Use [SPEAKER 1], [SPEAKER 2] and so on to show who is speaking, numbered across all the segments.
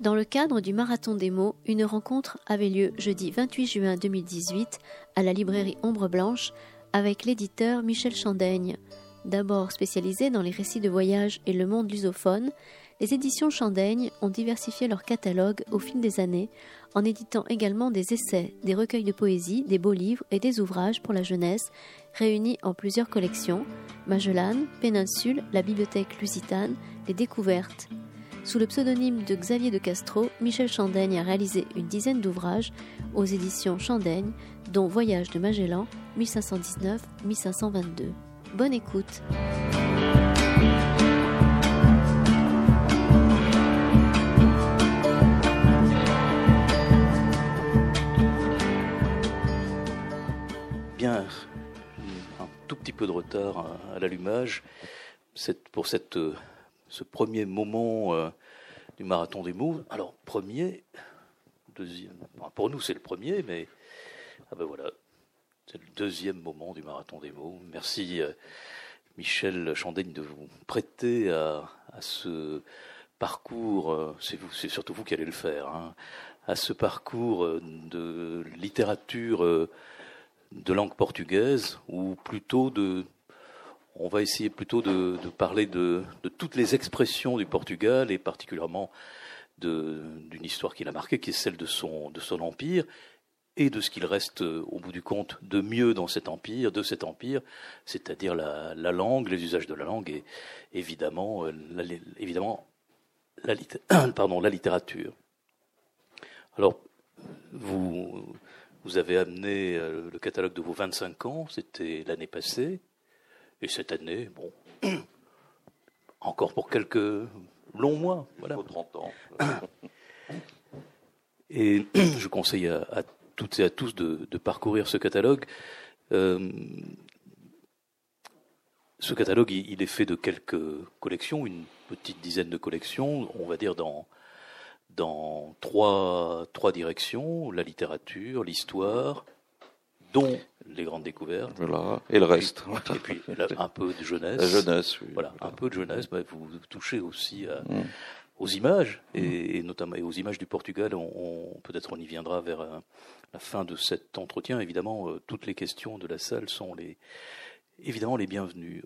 [SPEAKER 1] Dans le cadre du Marathon des mots, une rencontre avait lieu jeudi 28 juin 2018 à la librairie Ombre Blanche avec l'éditeur Michel Chandaigne. D'abord spécialisé dans les récits de voyage et le monde lusophone, les éditions Chandaigne ont diversifié leur catalogue au fil des années en éditant également des essais, des recueils de poésie, des beaux livres et des ouvrages pour la jeunesse réunis en plusieurs collections Magellan, Péninsule, la Bibliothèque Lusitane, Les Découvertes. Sous le pseudonyme de Xavier de Castro, Michel Chandaigne a réalisé une dizaine d'ouvrages aux éditions Chandaigne, dont Voyage de Magellan 1519-1522. Bonne écoute.
[SPEAKER 2] Bien, un tout petit peu de retard à l'allumage pour cette ce premier moment euh, du marathon des mots. Alors, premier, deuxième, pour nous c'est le premier, mais ah ben voilà, c'est le deuxième moment du marathon des mots. Merci euh, Michel Chandaigne de vous prêter à, ce parcours, euh, c'est surtout vous qui allez le faire, hein, à ce parcours de littérature de langue portugaise, ou plutôt de on va essayer plutôt de, parler de, toutes les expressions du Portugal et particulièrement d'une histoire qui l'a marqué, qui est celle de son, empire et de ce qu'il reste au bout du compte de mieux dans cet empire, de cet empire, c'est-à-dire la, langue, les usages de la langue et évidemment, euh, la, évidemment littérature. Alors, vous, vous avez amené euh, le catalogue de vos 25 ans, c'était l'année passée. Et cette année, bon, encore pour quelques longs mois.
[SPEAKER 3] Voilà. 30 ans.
[SPEAKER 2] et je conseille à, toutes et à tous de, parcourir ce catalogue. Euh, ce catalogue, il, est fait de quelques collections, une petite dizaine de collections, on va dire dans, dans trois, trois directions, la littérature, l'histoire, dont les grandes découvertes.
[SPEAKER 3] Voilà. Et le reste.
[SPEAKER 2] Et puis, un peu de jeunesse.
[SPEAKER 3] La jeunesse, oui.
[SPEAKER 2] Voilà, un peu de jeunesse. Bah, vous touchez aussi mm. aux images, et, notamment aux images du Portugal. On, Peut-être on y viendra vers euh, la fin de cet entretien. Évidemment, euh, toutes les questions de la salle sont les, évidemment les bienvenues.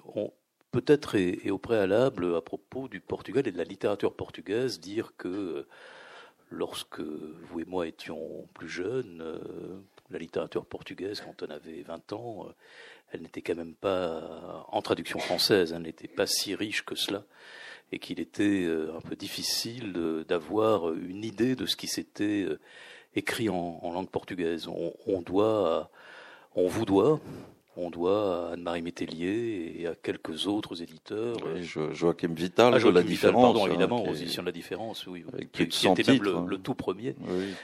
[SPEAKER 2] Peut-être et, au préalable, à propos du Portugal et de la littérature portugaise, dire que euh, lorsque vous et moi étions plus jeunes, la littérature portugaise, quand on avait 20 ans, euh, elle n'était quand même pas, en traduction française, elle n'était pas si riche que cela, et qu'il était euh, un peu difficile d'avoir une idée de ce qui s'était euh, écrit en, langue portugaise. On, doit, on vous doit, on doit à Anne-Marie Métellier et à quelques autres éditeurs.
[SPEAKER 3] Oui, Joachim Vital, ah, Joachim La Différence.
[SPEAKER 2] Pardon, hein, évidemment, aux éditions de La Différence, oui. Qui, était même hein. le, tout premier,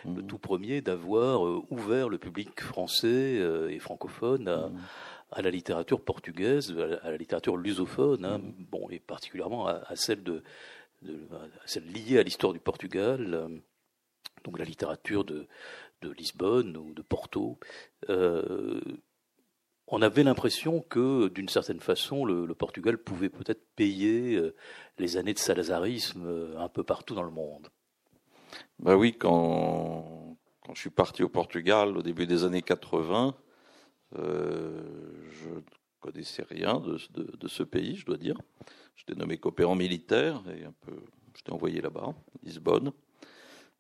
[SPEAKER 2] le tout premier d'avoir euh, ouvert le public français euh, et francophone à, mm. à, la littérature portugaise, à la, littérature lusophone, hein, mm. bon, et particulièrement à, celle de, de à celle liée à l'histoire du Portugal, euh, donc la littérature de, de Lisbonne ou de Porto. Euh, on avait l'impression que, d'une certaine façon, le, Portugal pouvait peut-être payer euh, les années de salazarisme euh, un peu partout dans le monde.
[SPEAKER 3] Ben oui, quand, je suis parti au Portugal au début des années 80, euh, je ne connaissais rien de, ce pays, je dois dire. J'étais nommé coopérant militaire et un peu, j'étais envoyé là-bas, Lisbonne.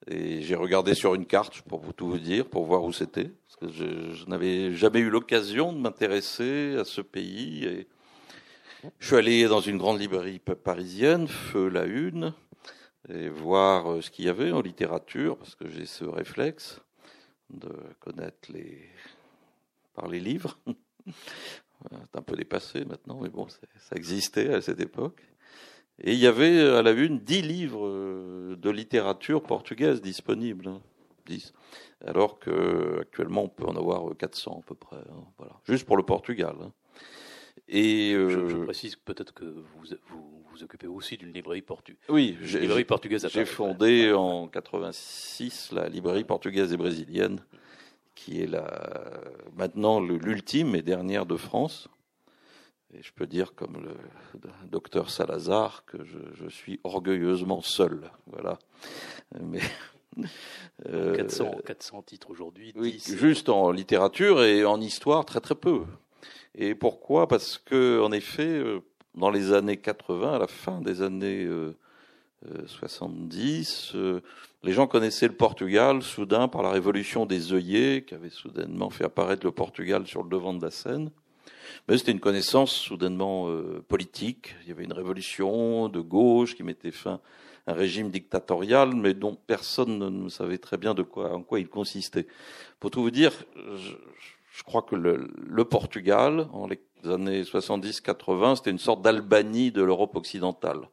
[SPEAKER 3] Et j'ai regardé sur une carte, pour tout vous dire, pour voir où c'était. Parce que je, n'avais jamais eu l'occasion de m'intéresser à ce pays. Et je suis allé dans une grande librairie parisienne, Feu la Une, et voir euh, ce qu'il y avait en littérature, parce que j'ai ce réflexe de connaître les par les livres. C'est un peu dépassé maintenant, mais bon, ça existait à cette époque. Et il y avait à la une dix livres euh, de littérature portugaise disponibles. Hein, dix. Alors qu'actuellement, on peut en avoir 400 à peu près. Hein, voilà. Juste pour le Portugal. Hein.
[SPEAKER 2] Et je, euh, précise peut-être que vous, vous vous occupez aussi d'une librairie, portugaise.
[SPEAKER 3] oui, librairie portugaise. J'ai fondé en 86 la librairie portugaise et brésilienne, qui est la, maintenant l'ultime et dernière de France. Et je peux dire, comme le docteur Salazar, que je, suis orgueilleusement seul. Voilà.
[SPEAKER 2] Mais, 400, 400 titres aujourd'hui.
[SPEAKER 3] Oui, juste en littérature et en histoire, très très peu. Et pourquoi? Parce que, en effet, dans les années 80, à la fin des années 70, euh, euh, les gens connaissaient le Portugal soudain par la révolution des œillets qui avait soudainement fait apparaître le Portugal sur le devant de la scène. Mais c'était une connaissance soudainement euh, politique. Il y avait une révolution de gauche qui mettait fin à un régime dictatorial, mais dont personne ne savait très bien de quoi, en quoi il consistait. Pour tout vous dire, je, je crois que le, le, Portugal, en les années 70-80, c'était une sorte d'Albanie de l'Europe occidentale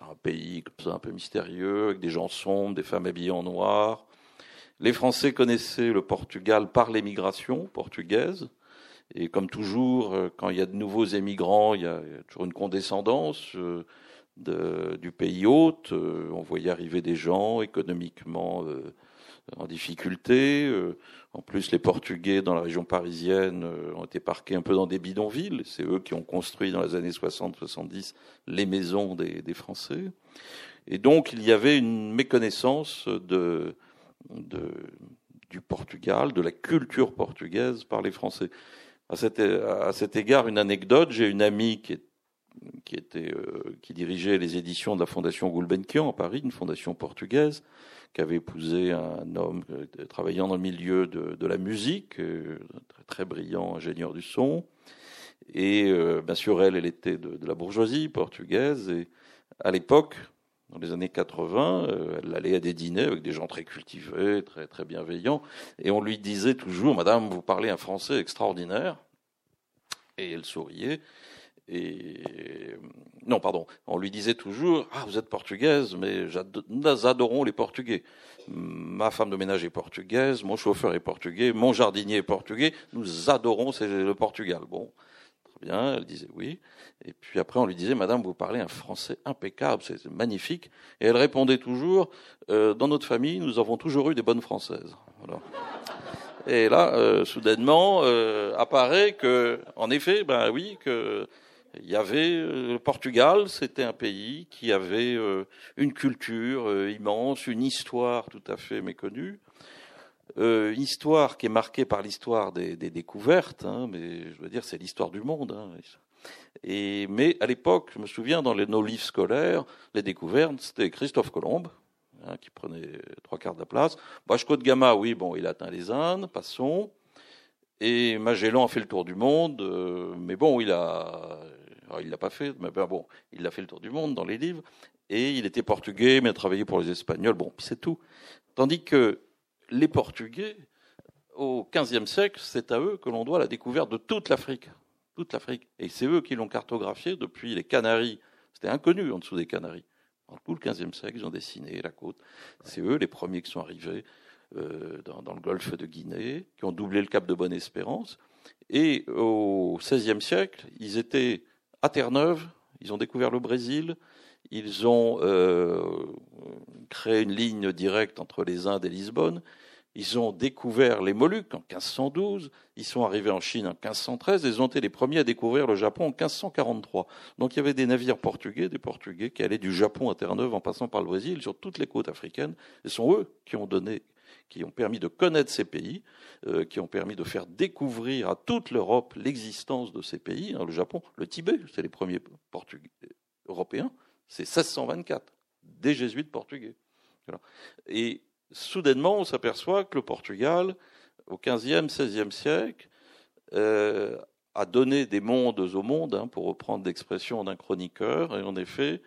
[SPEAKER 3] un pays un peu mystérieux, avec des gens sombres, des femmes habillées en noir. Les Français connaissaient le Portugal par l'émigration portugaise. Et comme toujours, euh, quand il y a de nouveaux émigrants, il y a toujours une condescendance euh, du pays hôte. Euh, on voyait arriver des gens économiquement en difficulté. En plus, les Portugais dans la région parisienne ont été parqués un peu dans des bidonvilles. C'est eux qui ont construit dans les années 60-70 les maisons des, Français. Et donc, il y avait une méconnaissance du Portugal, de la culture portugaise par les Français. À cet, égard, une anecdote, j'ai une amie qui, était, euh, qui dirigeait les éditions de la Fondation Gulbenkian à Paris, une fondation portugaise, qui avait épousé un homme euh, travaillant dans le milieu de, la musique, euh, très, très, brillant ingénieur du son. Et euh, bien sûr, elle, elle était de, la bourgeoisie portugaise. Et à l'époque, dans les années 80, elle allait à des dîners avec des gens très cultivés, très, bienveillants. Et on lui disait toujours, Madame, vous parlez un français extraordinaire. Et elle souriait. Et non, pardon, on lui disait toujours Ah, vous êtes portugaise, mais nous adorons les Portugais. Ma femme de ménage est portugaise, mon chauffeur est portugais, mon jardinier est portugais, nous adorons le Portugal. Bon, elle disait oui. Et puis après, on lui disait Madame, vous parlez un français impeccable, c'est magnifique. Et elle répondait toujours euh, Dans notre famille, nous avons toujours eu des bonnes françaises. Et là, euh, soudainement, euh, apparaît que, en effet, ben oui, que il y avait euh, le Portugal, c'était un pays qui avait euh, une culture euh, immense, une histoire tout à fait méconnue, une histoire qui est marquée par l'histoire des, découvertes, hein, mais je veux dire c'est l'histoire du monde. Hein, et, mais à l'époque, je me souviens dans nos livres scolaires, les découvertes, c'était Christophe Colomb, hein, qui prenait trois quarts de la place. Vasco de Gama, oui, bon, il a atteint les Indes, passons. Et Magellan a fait le tour du monde, mais bon, il a, il l'a pas fait, mais ben bon, il a fait le tour du monde dans les livres. Et il était portugais, mais a travaillé pour les Espagnols. Bon, c'est tout. Tandis que les Portugais, au XVe siècle, c'est à eux que l'on doit la découverte de toute l'Afrique. Toute l'Afrique. Et c'est eux qui l'ont cartographié depuis les Canaries. C'était inconnu en dessous des Canaries. Dans tout le XVe siècle, ils ont dessiné la côte. C'est eux les premiers qui sont arrivés euh, dans, dans, le golfe de Guinée, qui ont doublé le cap de Bonne-Espérance. Et au XVIe siècle, ils étaient à Terre-Neuve, ils ont découvert le Brésil, ils ont euh, créé une ligne directe entre les Indes et Lisbonne, ils ont découvert les Moluques en 1512, ils sont arrivés en Chine en 1513, et ils ont été les premiers à découvrir le Japon en 1543. Donc il y avait des navires portugais, des Portugais qui allaient du Japon à Terre-Neuve en passant par le Brésil sur toutes les côtes africaines. Ce sont eux qui ont donné qui ont permis de connaître ces pays, euh, qui ont permis de faire découvrir à toute l'Europe l'existence de ces pays. Le Japon, le Tibet, c'est les premiers Portugais européens, c'est 1624, des jésuites portugais. Et soudainement, on s'aperçoit que le Portugal, au XVe, XVIe siècle, euh, a donné des mondes au monde, hein, pour reprendre l'expression d'un chroniqueur, et en effet,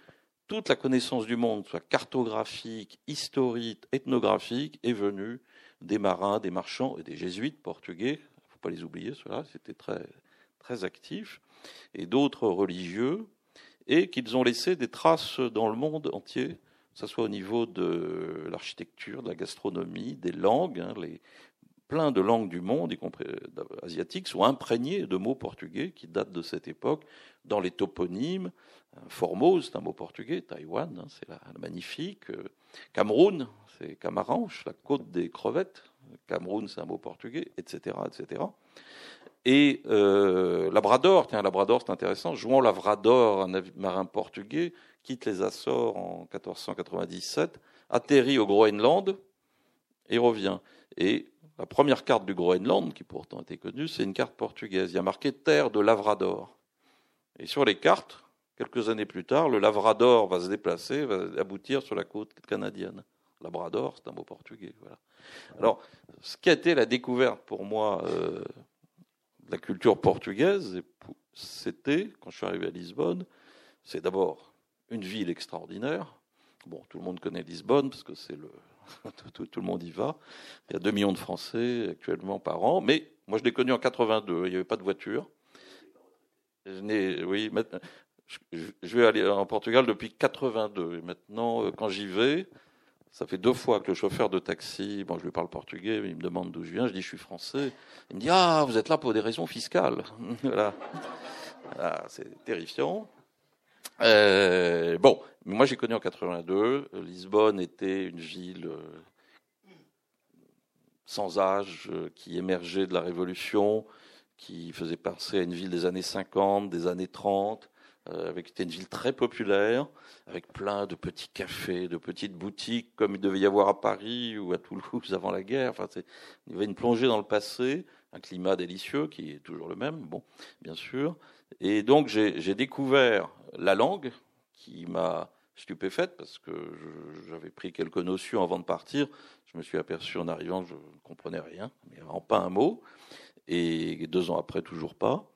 [SPEAKER 3] toute la connaissance du monde, soit cartographique, historique, ethnographique, est venue des marins, des marchands et des jésuites portugais. Il ne faut pas les oublier, ceux-là, c'était très, très actif, et d'autres religieux, et qu'ils ont laissé des traces dans le monde entier, que ce soit au niveau de l'architecture, de la gastronomie, des langues. Hein, les, plein de langues du monde, y compris euh, asiatiques, sont imprégnées de mots portugais qui datent de cette époque, dans les toponymes, Formose, c'est un mot portugais. Taïwan, hein, c'est la, magnifique. Euh, Cameroun, c'est Camaranche, la côte des crevettes. Cameroun, c'est un mot portugais, etc., etc. Et euh, Labrador, tiens, Labrador, c'est intéressant. Jouant Labrador, un marin portugais, quitte les Açores en 1497, atterrit au Groenland et revient. Et la première carte du Groenland, qui pourtant était connue, c'est une carte portugaise. Il y a marqué Terre de Lavrador. Et sur les cartes, quelques années plus tard, le Lavrador va se déplacer, va aboutir sur la côte canadienne. Labrador, c'est un mot portugais. Voilà. Alors, ce qui a été la découverte pour moi euh, la culture portugaise, c'était, quand je suis arrivé à Lisbonne, c'est d'abord une ville extraordinaire. Bon, tout le monde connaît Lisbonne parce que c'est le tout, le monde y va. Il y a 2 millions de Français actuellement par an, mais moi je l'ai connu en 82. Il n'y avait pas de voiture. Je oui, je vais aller en Portugal depuis 82. Et maintenant, euh, quand j'y vais, ça fait deux fois que le chauffeur de taxi, bon, je lui parle portugais, il me demande d'où je viens, je dis je suis français. Il me dit ah, vous êtes là pour des raisons fiscales. voilà. c'est terrifiant. Euh, bon, moi j'ai connu en 82. Lisbonne était une ville euh, sans âge euh, qui émergeait de la Révolution, qui faisait penser à une ville des années 50, des années 30. Avec c'était une ville très populaire, avec plein de petits cafés, de petites boutiques, comme il devait y avoir à Paris ou à Toulouse avant la guerre. Enfin, il y avait une plongée dans le passé, un climat délicieux qui est toujours le même, bon, bien sûr. Et donc j'ai découvert la langue qui m'a stupéfaite parce que j'avais pris quelques notions avant de partir. Je me suis aperçu en arrivant que je ne comprenais rien, mais vraiment pas un mot. Et deux ans après, toujours pas.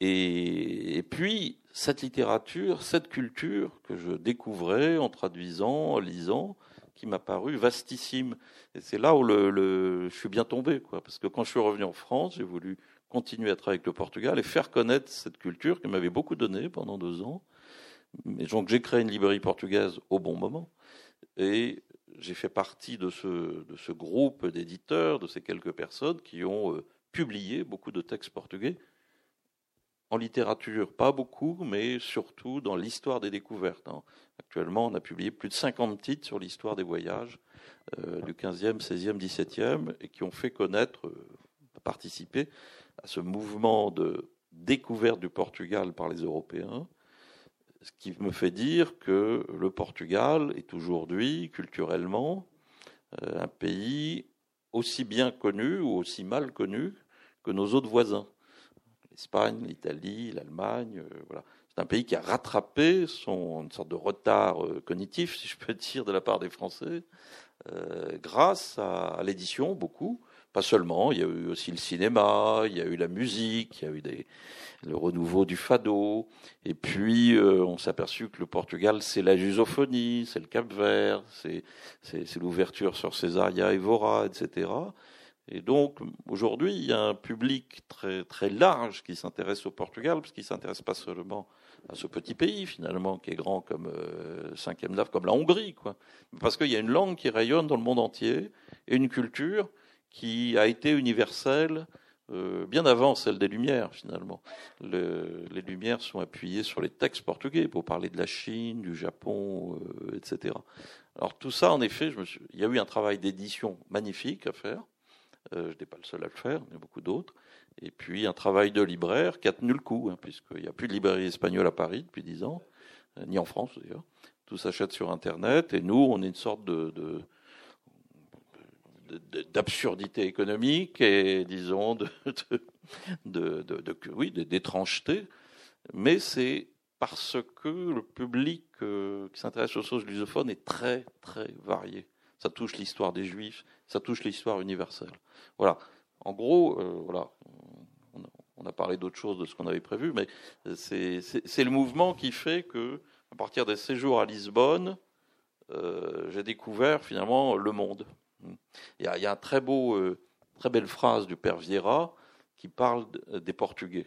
[SPEAKER 3] Et, puis, cette littérature, cette culture que je découvrais en traduisant, en lisant, qui m'a paru vastissime. Et c'est là où je suis bien tombé. Parce que quand je suis revenu en France, j'ai voulu continuer à travailler avec le Portugal et faire connaître cette culture qui m'avait beaucoup donné pendant deux ans. Mais donc j'ai créé une librairie portugaise au bon moment et j'ai fait partie de ce, de ce groupe d'éditeurs, de ces quelques personnes qui ont euh, publié beaucoup de textes portugais en littérature, pas beaucoup, mais surtout dans l'histoire des découvertes. Hein. Actuellement, on a publié plus de 50 titres sur l'histoire des voyages euh, du 15e, 16e, 17e, et qui ont fait connaître, euh, participer à ce mouvement de découverte du Portugal par les Européens, ce qui me fait dire que le Portugal est aujourd'hui, culturellement, euh, un pays aussi bien connu ou aussi mal connu que nos autres voisins. L'Espagne, l'Italie, l'Allemagne, euh, voilà. C'est un pays qui a rattrapé son, une sorte de retard euh, cognitif, si je peux dire, de la part des Français, grâce à l'édition, beaucoup, pas seulement, il y a eu aussi le cinéma, il y a eu la musique, il y a eu le renouveau du fado, et puis euh, on s'est aperçu que le Portugal, c'est la jusophonie, c'est le Cap-Vert, c'est, c'est, l'ouverture sur Césaria Evora, etc. Et donc, aujourd'hui, il y a un public très, très large qui s'intéresse au Portugal, parce qu'il ne s'intéresse pas seulement à ce petit pays, finalement, qui est grand comme euh, cinquième lave, comme la Hongrie, quoi. Parce qu'il y a une langue qui rayonne dans le monde entier, et une culture qui a été universelle euh, bien avant celle des Lumières, finalement. les Lumières sont appuyées sur les textes portugais pour parler de la Chine, du Japon, euh, etc. Alors tout ça, en effet, je me suis... il y a eu un travail d'édition magnifique à faire. Euh, je n'étais pas le seul à le faire, il y a beaucoup d'autres. Et puis un travail de libraire qui a tenu le coup, hein, puisqu'il n'y a plus de librairie espagnole à Paris depuis dix ans, ni en France d'ailleurs. Tout s'achète sur Internet, et nous, on est une sorte de d'absurdité économique et, disons, de, de, de d'étrangeté. Mais c'est parce que le public euh, qui s'intéresse aux choses lusophones est très, très varié. Ça touche l'histoire des Juifs, ça touche l'histoire universelle. Voilà. En gros, euh, voilà. On a, parlé d'autres choses de ce qu'on avait prévu, mais c'est le mouvement qui fait que, à partir des séjours à Lisbonne, euh, j'ai découvert finalement le monde. Il y a, il un très beau, euh, très belle phrase du père Vieira qui parle des Portugais.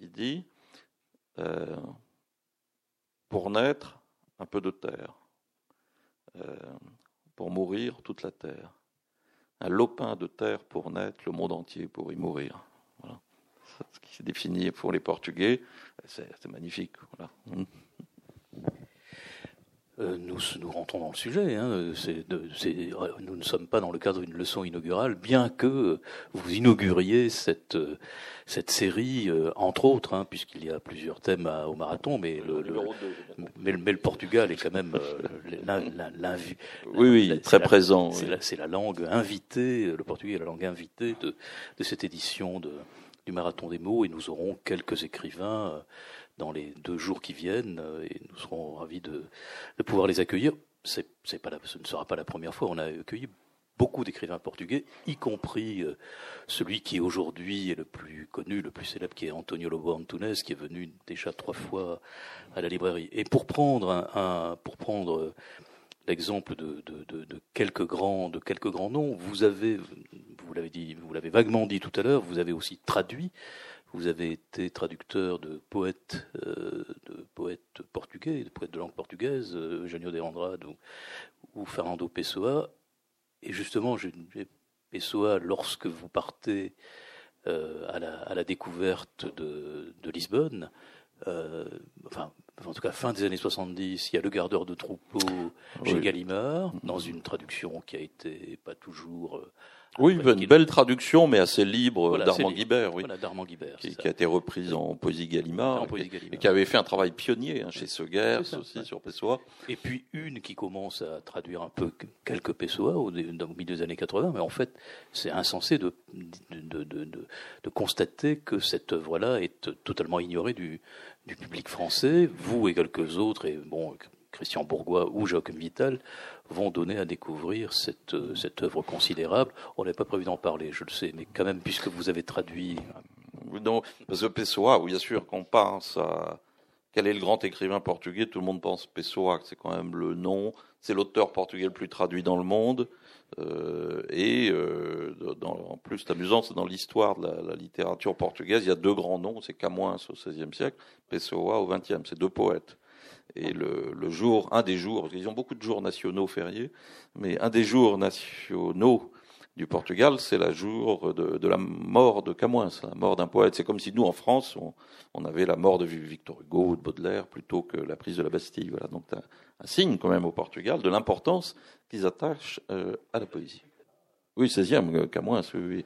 [SPEAKER 3] Il dit euh, Pour naître, un peu de terre. Pour mourir, toute la terre. Un lopin de terre pour naître, le monde entier pour y mourir. Voilà. Ce qui s'est défini pour les Portugais, c'est magnifique.
[SPEAKER 2] Euh, nous, nous rentrons dans le sujet. Hein. nous ne sommes pas dans le cadre d'une leçon inaugurale, bien que vous inauguriez cette, cette série, entre autres, hein, puisqu'il y a plusieurs thèmes au marathon, mais le, mais, le Portugal est quand même
[SPEAKER 3] l'invité. Oui, oui, très présent.
[SPEAKER 2] C'est la, langue invitée, le portugais est la langue invitée de, de cette édition de, du marathon des mots, et nous aurons quelques écrivains dans les deux jours qui viennent euh, et nous serons ravis de, pouvoir les accueillir. Ce ne sera pas la première fois. On a accueilli beaucoup d'écrivains portugais, y compris euh, celui qui aujourd'hui est le plus connu, le plus célèbre, qui est Antonio Lobo Antunes, qui est venu déjà trois fois à la librairie. Et pour prendre euh, l'exemple de, quelques grands, de quelques grands noms, vous avez, vous l'avez vaguement dit tout à l'heure, vous avez aussi traduit vous avez été traducteur de poètes, euh, de poètes portugais, de poètes de langue portugaise, euh, Eugênio de Andrade ou, Fernando Pessoa. Et justement, Pessoa, lorsque vous partez euh, à, la, découverte de, Lisbonne, enfin, en tout cas fin des années 70, il y a le gardeur de troupeau chez Gallimard, dans une traduction qui a été pas toujours
[SPEAKER 3] oui, une belle traduction, mais assez libre d'Armand Guibert, oui.
[SPEAKER 2] Guibert,
[SPEAKER 3] qui, a été reprise en poésie Gallimard, et, qui avait fait un travail pionnier hein, chez Segers aussi sur Pessoa.
[SPEAKER 2] Et puis une qui commence à traduire un peu quelques Pessoa au, milieu des années 80, mais en fait, c'est insensé de de, de, de, de, constater que cette œuvre-là est totalement ignorée du, du public français. Vous et quelques autres, et bon, Christian Bourgois ou Joachim Vital vont donner à découvrir cette, euh, œuvre considérable. On n'avait pas prévu d'en parler, je le sais, mais quand même, puisque vous avez traduit.
[SPEAKER 3] Non, parce que Pessoa, bien sûr, qu'on pense à quel est le grand écrivain portugais, tout le monde pense Pessoa, c'est quand même le nom. C'est l'auteur portugais le plus traduit dans le monde. Euh, et euh, en plus, c'est amusant, c'est dans l'histoire de la, littérature portugaise, il y a deux grands noms, c'est Camões au XVIe siècle, Pessoa au XXe, c'est deux poètes. Et le, jour, un des jours, parce qu'ils ont beaucoup de jours nationaux fériés, mais un des jours nationaux du Portugal, c'est le jour de, la mort de Camões, la mort d'un poète. C'est comme si nous, en France, on, avait la mort de Victor Hugo ou de Baudelaire plutôt que la prise de la Bastille. Voilà, donc un, un signe quand même au Portugal de l'importance qu'ils attachent euh, à la poésie. Oui, 16e, euh, Camões, oui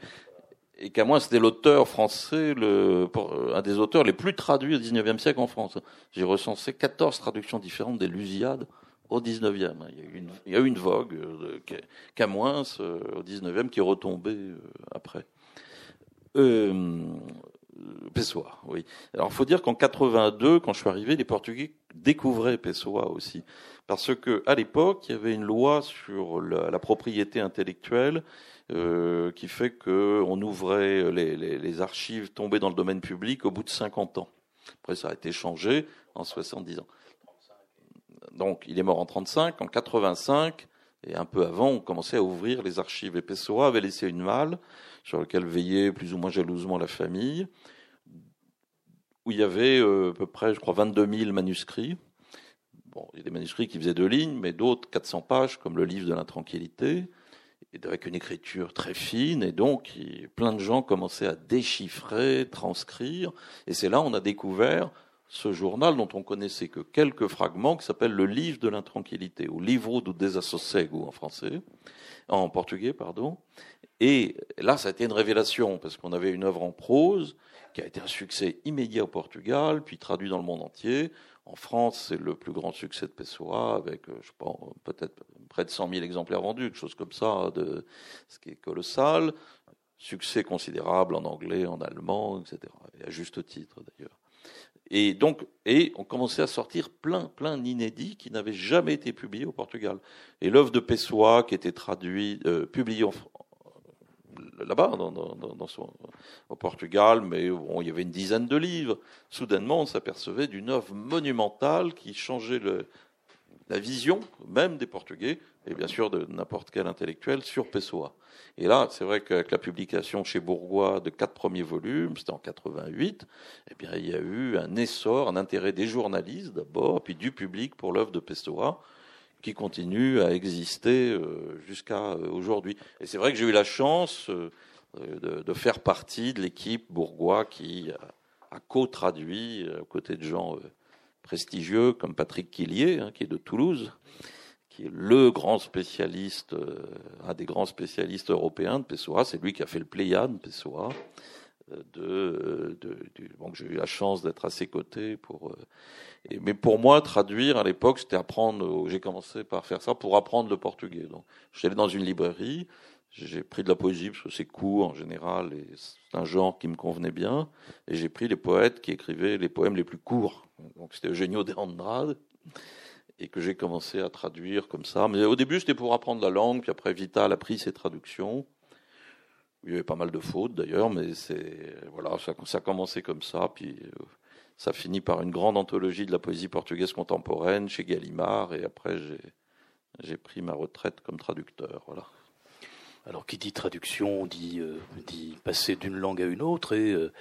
[SPEAKER 3] et moi c'était l'auteur français, le, un des auteurs les plus traduits au XIXe siècle en France. J'ai recensé 14 traductions différentes des Lusiades au XIXe. Il y a eu une, il y a eu une vogue euh, de Camoins euh, au XIXe qui est retombée euh, après. Euh, Pessoa, oui. Alors, faut dire qu'en 82, quand je suis arrivé, les Portugais découvraient Pessoa aussi, parce que à l'époque, il y avait une loi sur la, la propriété intellectuelle euh, qui fait qu'on ouvrait les, les, les, archives tombées dans le domaine public au bout de 50 ans. Après, ça a été changé en 70 ans. Donc, il est mort en 35. En 85, et un peu avant, on commençait à ouvrir les archives. Et Pessoa avait laissé une malle sur laquelle veillait plus ou moins jalousement la famille, où il y avait euh, à peu près, je crois, 22 000 manuscrits. Bon, il y a des manuscrits qui faisaient deux lignes, mais d'autres 400 pages, comme le livre de l'intranquillité avec une écriture très fine, et donc plein de gens commençaient à déchiffrer, transcrire, et c'est là on a découvert ce journal dont on connaissait que quelques fragments, qui s'appelle le Livre de l'intranquillité, ou Livro do Desassossego en français, en portugais, pardon. Et là, ça a été une révélation, parce qu'on avait une œuvre en prose, qui a été un succès immédiat au Portugal, puis traduit dans le monde entier. En France, c'est le plus grand succès de Pessoa, avec, euh, je pas, peut-être près de 100 000 exemplaires vendus, quelque chose comme ça, de, ce qui est colossal. Succès considérable en anglais, en allemand, etc. Et à juste titre, d'ailleurs. Et donc, et on commençait à sortir plein, plein d'inédits qui n'avaient jamais été publiés au Portugal. Et l'œuvre de Pessoa, qui était traduite, euh, publiée en, là-bas, au Portugal, mais bon, il y avait une dizaine de livres. Soudainement, on s'apercevait d'une œuvre monumentale qui changeait la vision même des Portugais, et bien sûr de n'importe quel intellectuel, sur Pessoa. Et là, c'est vrai qu'avec la publication chez Bourgois de quatre premiers volumes, c'était en 88, eh bien, il y a eu un essor, un intérêt des journalistes d'abord, puis du public pour l'œuvre de Pessoa qui continue à exister euh, jusqu'à euh, aujourd'hui. Et c'est vrai que j'ai eu la chance euh, de, faire partie de l'équipe bourgois qui a, co-traduit, aux côtés de gens prestigieux comme Patrick Quillier, hein, qui est de Toulouse, qui est le grand spécialiste, un des grands spécialistes européens de Pessoa. C'est lui qui a fait le Pléiade Pessoa. Euh, de, de, j'ai eu la chance d'être à ses côtés pour. Euh, mais pour moi, traduire à l'époque, c'était apprendre. J'ai commencé par faire ça pour apprendre le portugais. Donc, j'allais dans une librairie, j'ai pris de la poésie parce que c'est court en général et c'est un genre qui me convenait bien. Et j'ai pris les poètes qui écrivaient les poèmes les plus courts. Donc c'était Eugenio de Andrade et que j'ai commencé à traduire comme ça. Mais au début, c'était pour apprendre la langue, puis après, Vital a pris ses traductions. Il y avait pas mal de fautes d'ailleurs, mais c'est voilà, ça, a commencé comme ça, puis euh, ça finit par une grande anthologie de la poésie portugaise contemporaine chez Gallimard, et après j'ai pris ma retraite comme traducteur. Voilà.
[SPEAKER 2] Alors, qui dit traduction dit, euh, dit passer d'une langue à une autre, et euh,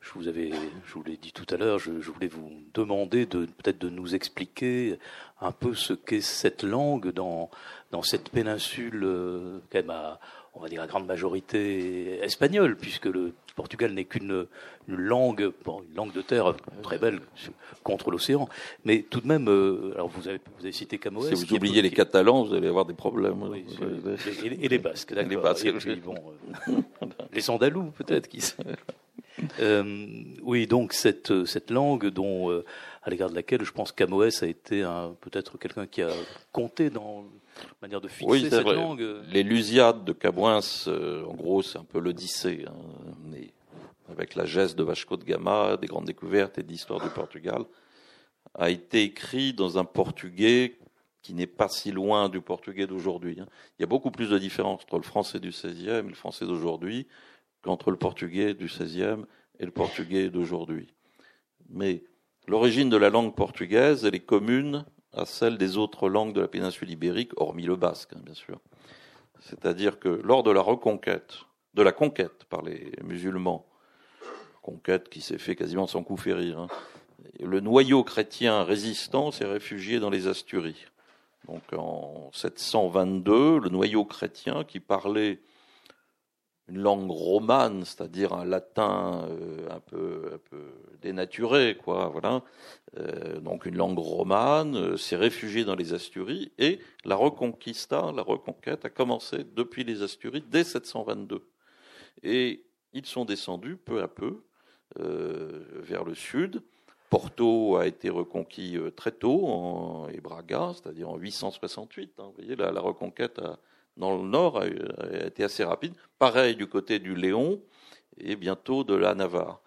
[SPEAKER 2] je vous avais, je vous l'ai dit tout à l'heure, je, voulais vous demander de peut-être de nous expliquer un peu ce qu'est cette langue dans dans cette péninsule euh, quand même à, on va dire à grande majorité espagnole, puisque le Portugal n'est qu'une langue, bon, une langue de terre très belle contre l'océan, mais tout de même, euh, alors vous avez, vous avez cité Camões.
[SPEAKER 3] Si vous oubliez les Catalans, vous allez avoir des problèmes.
[SPEAKER 2] Oui, et, les Basques, d'accord. Les Basques, bon, euh, les Andalous peut-être qui. Euh, oui, donc cette, cette langue dont, à l'égard de laquelle je pense qu'Amoès a été peut-être quelqu'un qui a compté dans la manière de fixer cette langue.
[SPEAKER 3] Les Lusiades de Caboins, euh, en gros, c'est un peu l'Odyssée, hein, avec la geste de Vasco de Gama, des grandes découvertes et d'histoire du Portugal, a été écrit dans un portugais qui n'est pas si loin du portugais d'aujourd'hui. Hein. Il y a beaucoup plus de différences entre le français du XVIe et le français d'aujourd'hui qu'entre le portugais du XVIe et le portugais d'aujourd'hui. Mais l'origine de la langue portugaise, elle est commune à celle des autres langues de la péninsule ibérique, hormis le basque, hein, bien sûr. C'est-à-dire que lors de la reconquête, de la conquête par les musulmans, conquête qui s'est fait quasiment sans coup férir, hein, le noyau chrétien résistant s'est réfugié dans les Asturies. Donc en 722, le noyau chrétien qui parlait une langue romane, c'est-à-dire un latin euh, un, peu, dénaturé, quoi, voilà. Euh, donc une langue romane, euh, s'est réfugiée dans les Asturies et la reconquista, la reconquête a commencé depuis les Asturies dès 722. Et ils sont descendus peu à peu vers le sud. Porto a été reconquis très tôt, et Braga, c'est-à-dire en 868. Hein. vous voyez, la reconquête a, dans le nord a, été assez rapide. Pareil du côté du Léon et bientôt de la Navarre.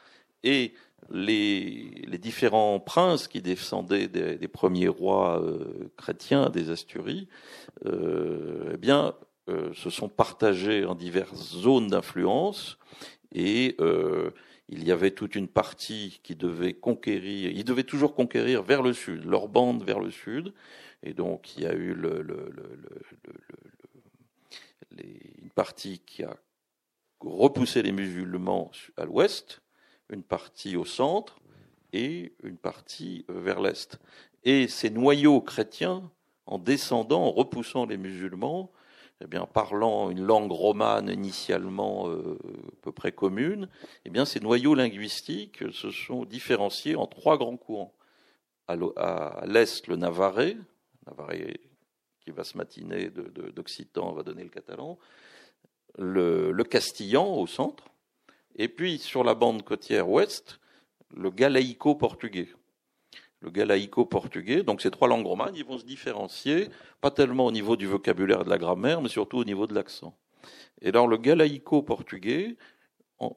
[SPEAKER 3] Et les, les différents princes qui descendaient des, des premiers rois euh, chrétiens des Asturies, euh, eh bien, euh, se sont partagés en diverses zones d'influence et euh, il y avait toute une partie qui devait conquérir, ils devaient toujours conquérir vers le sud, leur bande vers le sud, et donc il y a eu le, le, le, une partie qui a repoussé les musulmans à l'ouest, une partie au centre et une partie euh, vers l'est. Et ces noyaux chrétiens, en descendant, en repoussant les musulmans, eh bien, parlant une langue romane initialement euh, à peu près commune, eh bien, ces noyaux linguistiques se sont différenciés en trois grands courants. À l'est, le navarrais, navarrais qui va se matiner d'occitan, va donner le catalan, le, castillan au centre, et puis sur la bande côtière ouest, le galaïco-portugais. Le galaïco-portugais, donc ces trois langues romanes, ils vont se différencier, pas tellement au niveau du vocabulaire et de la grammaire, mais surtout au niveau de l'accent. Et alors le galaïco-portugais,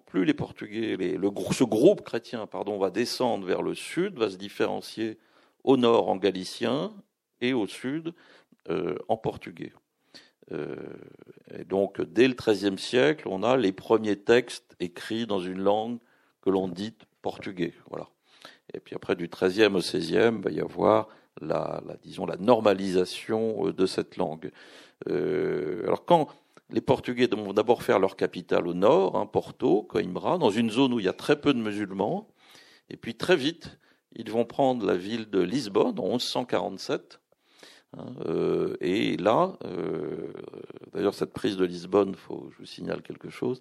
[SPEAKER 3] plus les Portugais, le, ce groupe chrétien, pardon, va descendre vers le sud, va se différencier au nord en galicien et au sud euh, en portugais. Euh, et donc, dès le XIIIe siècle, on a les premiers textes écrits dans une langue que l'on dit portugais. Voilà. Et puis après, du XIIIe au XVIe, il va y avoir la, disons, la normalisation euh, de cette langue. alors, quand les Portugais vont d'abord faire leur capitale au nord, hein, Porto, Coimbra, dans une zone où il y a très peu de musulmans, et puis très vite, ils vont prendre la ville de Lisbonne en 1147, Hein, euh, et là, euh, d'ailleurs, cette prise de Lisbonne, faut, je vous signale quelque chose.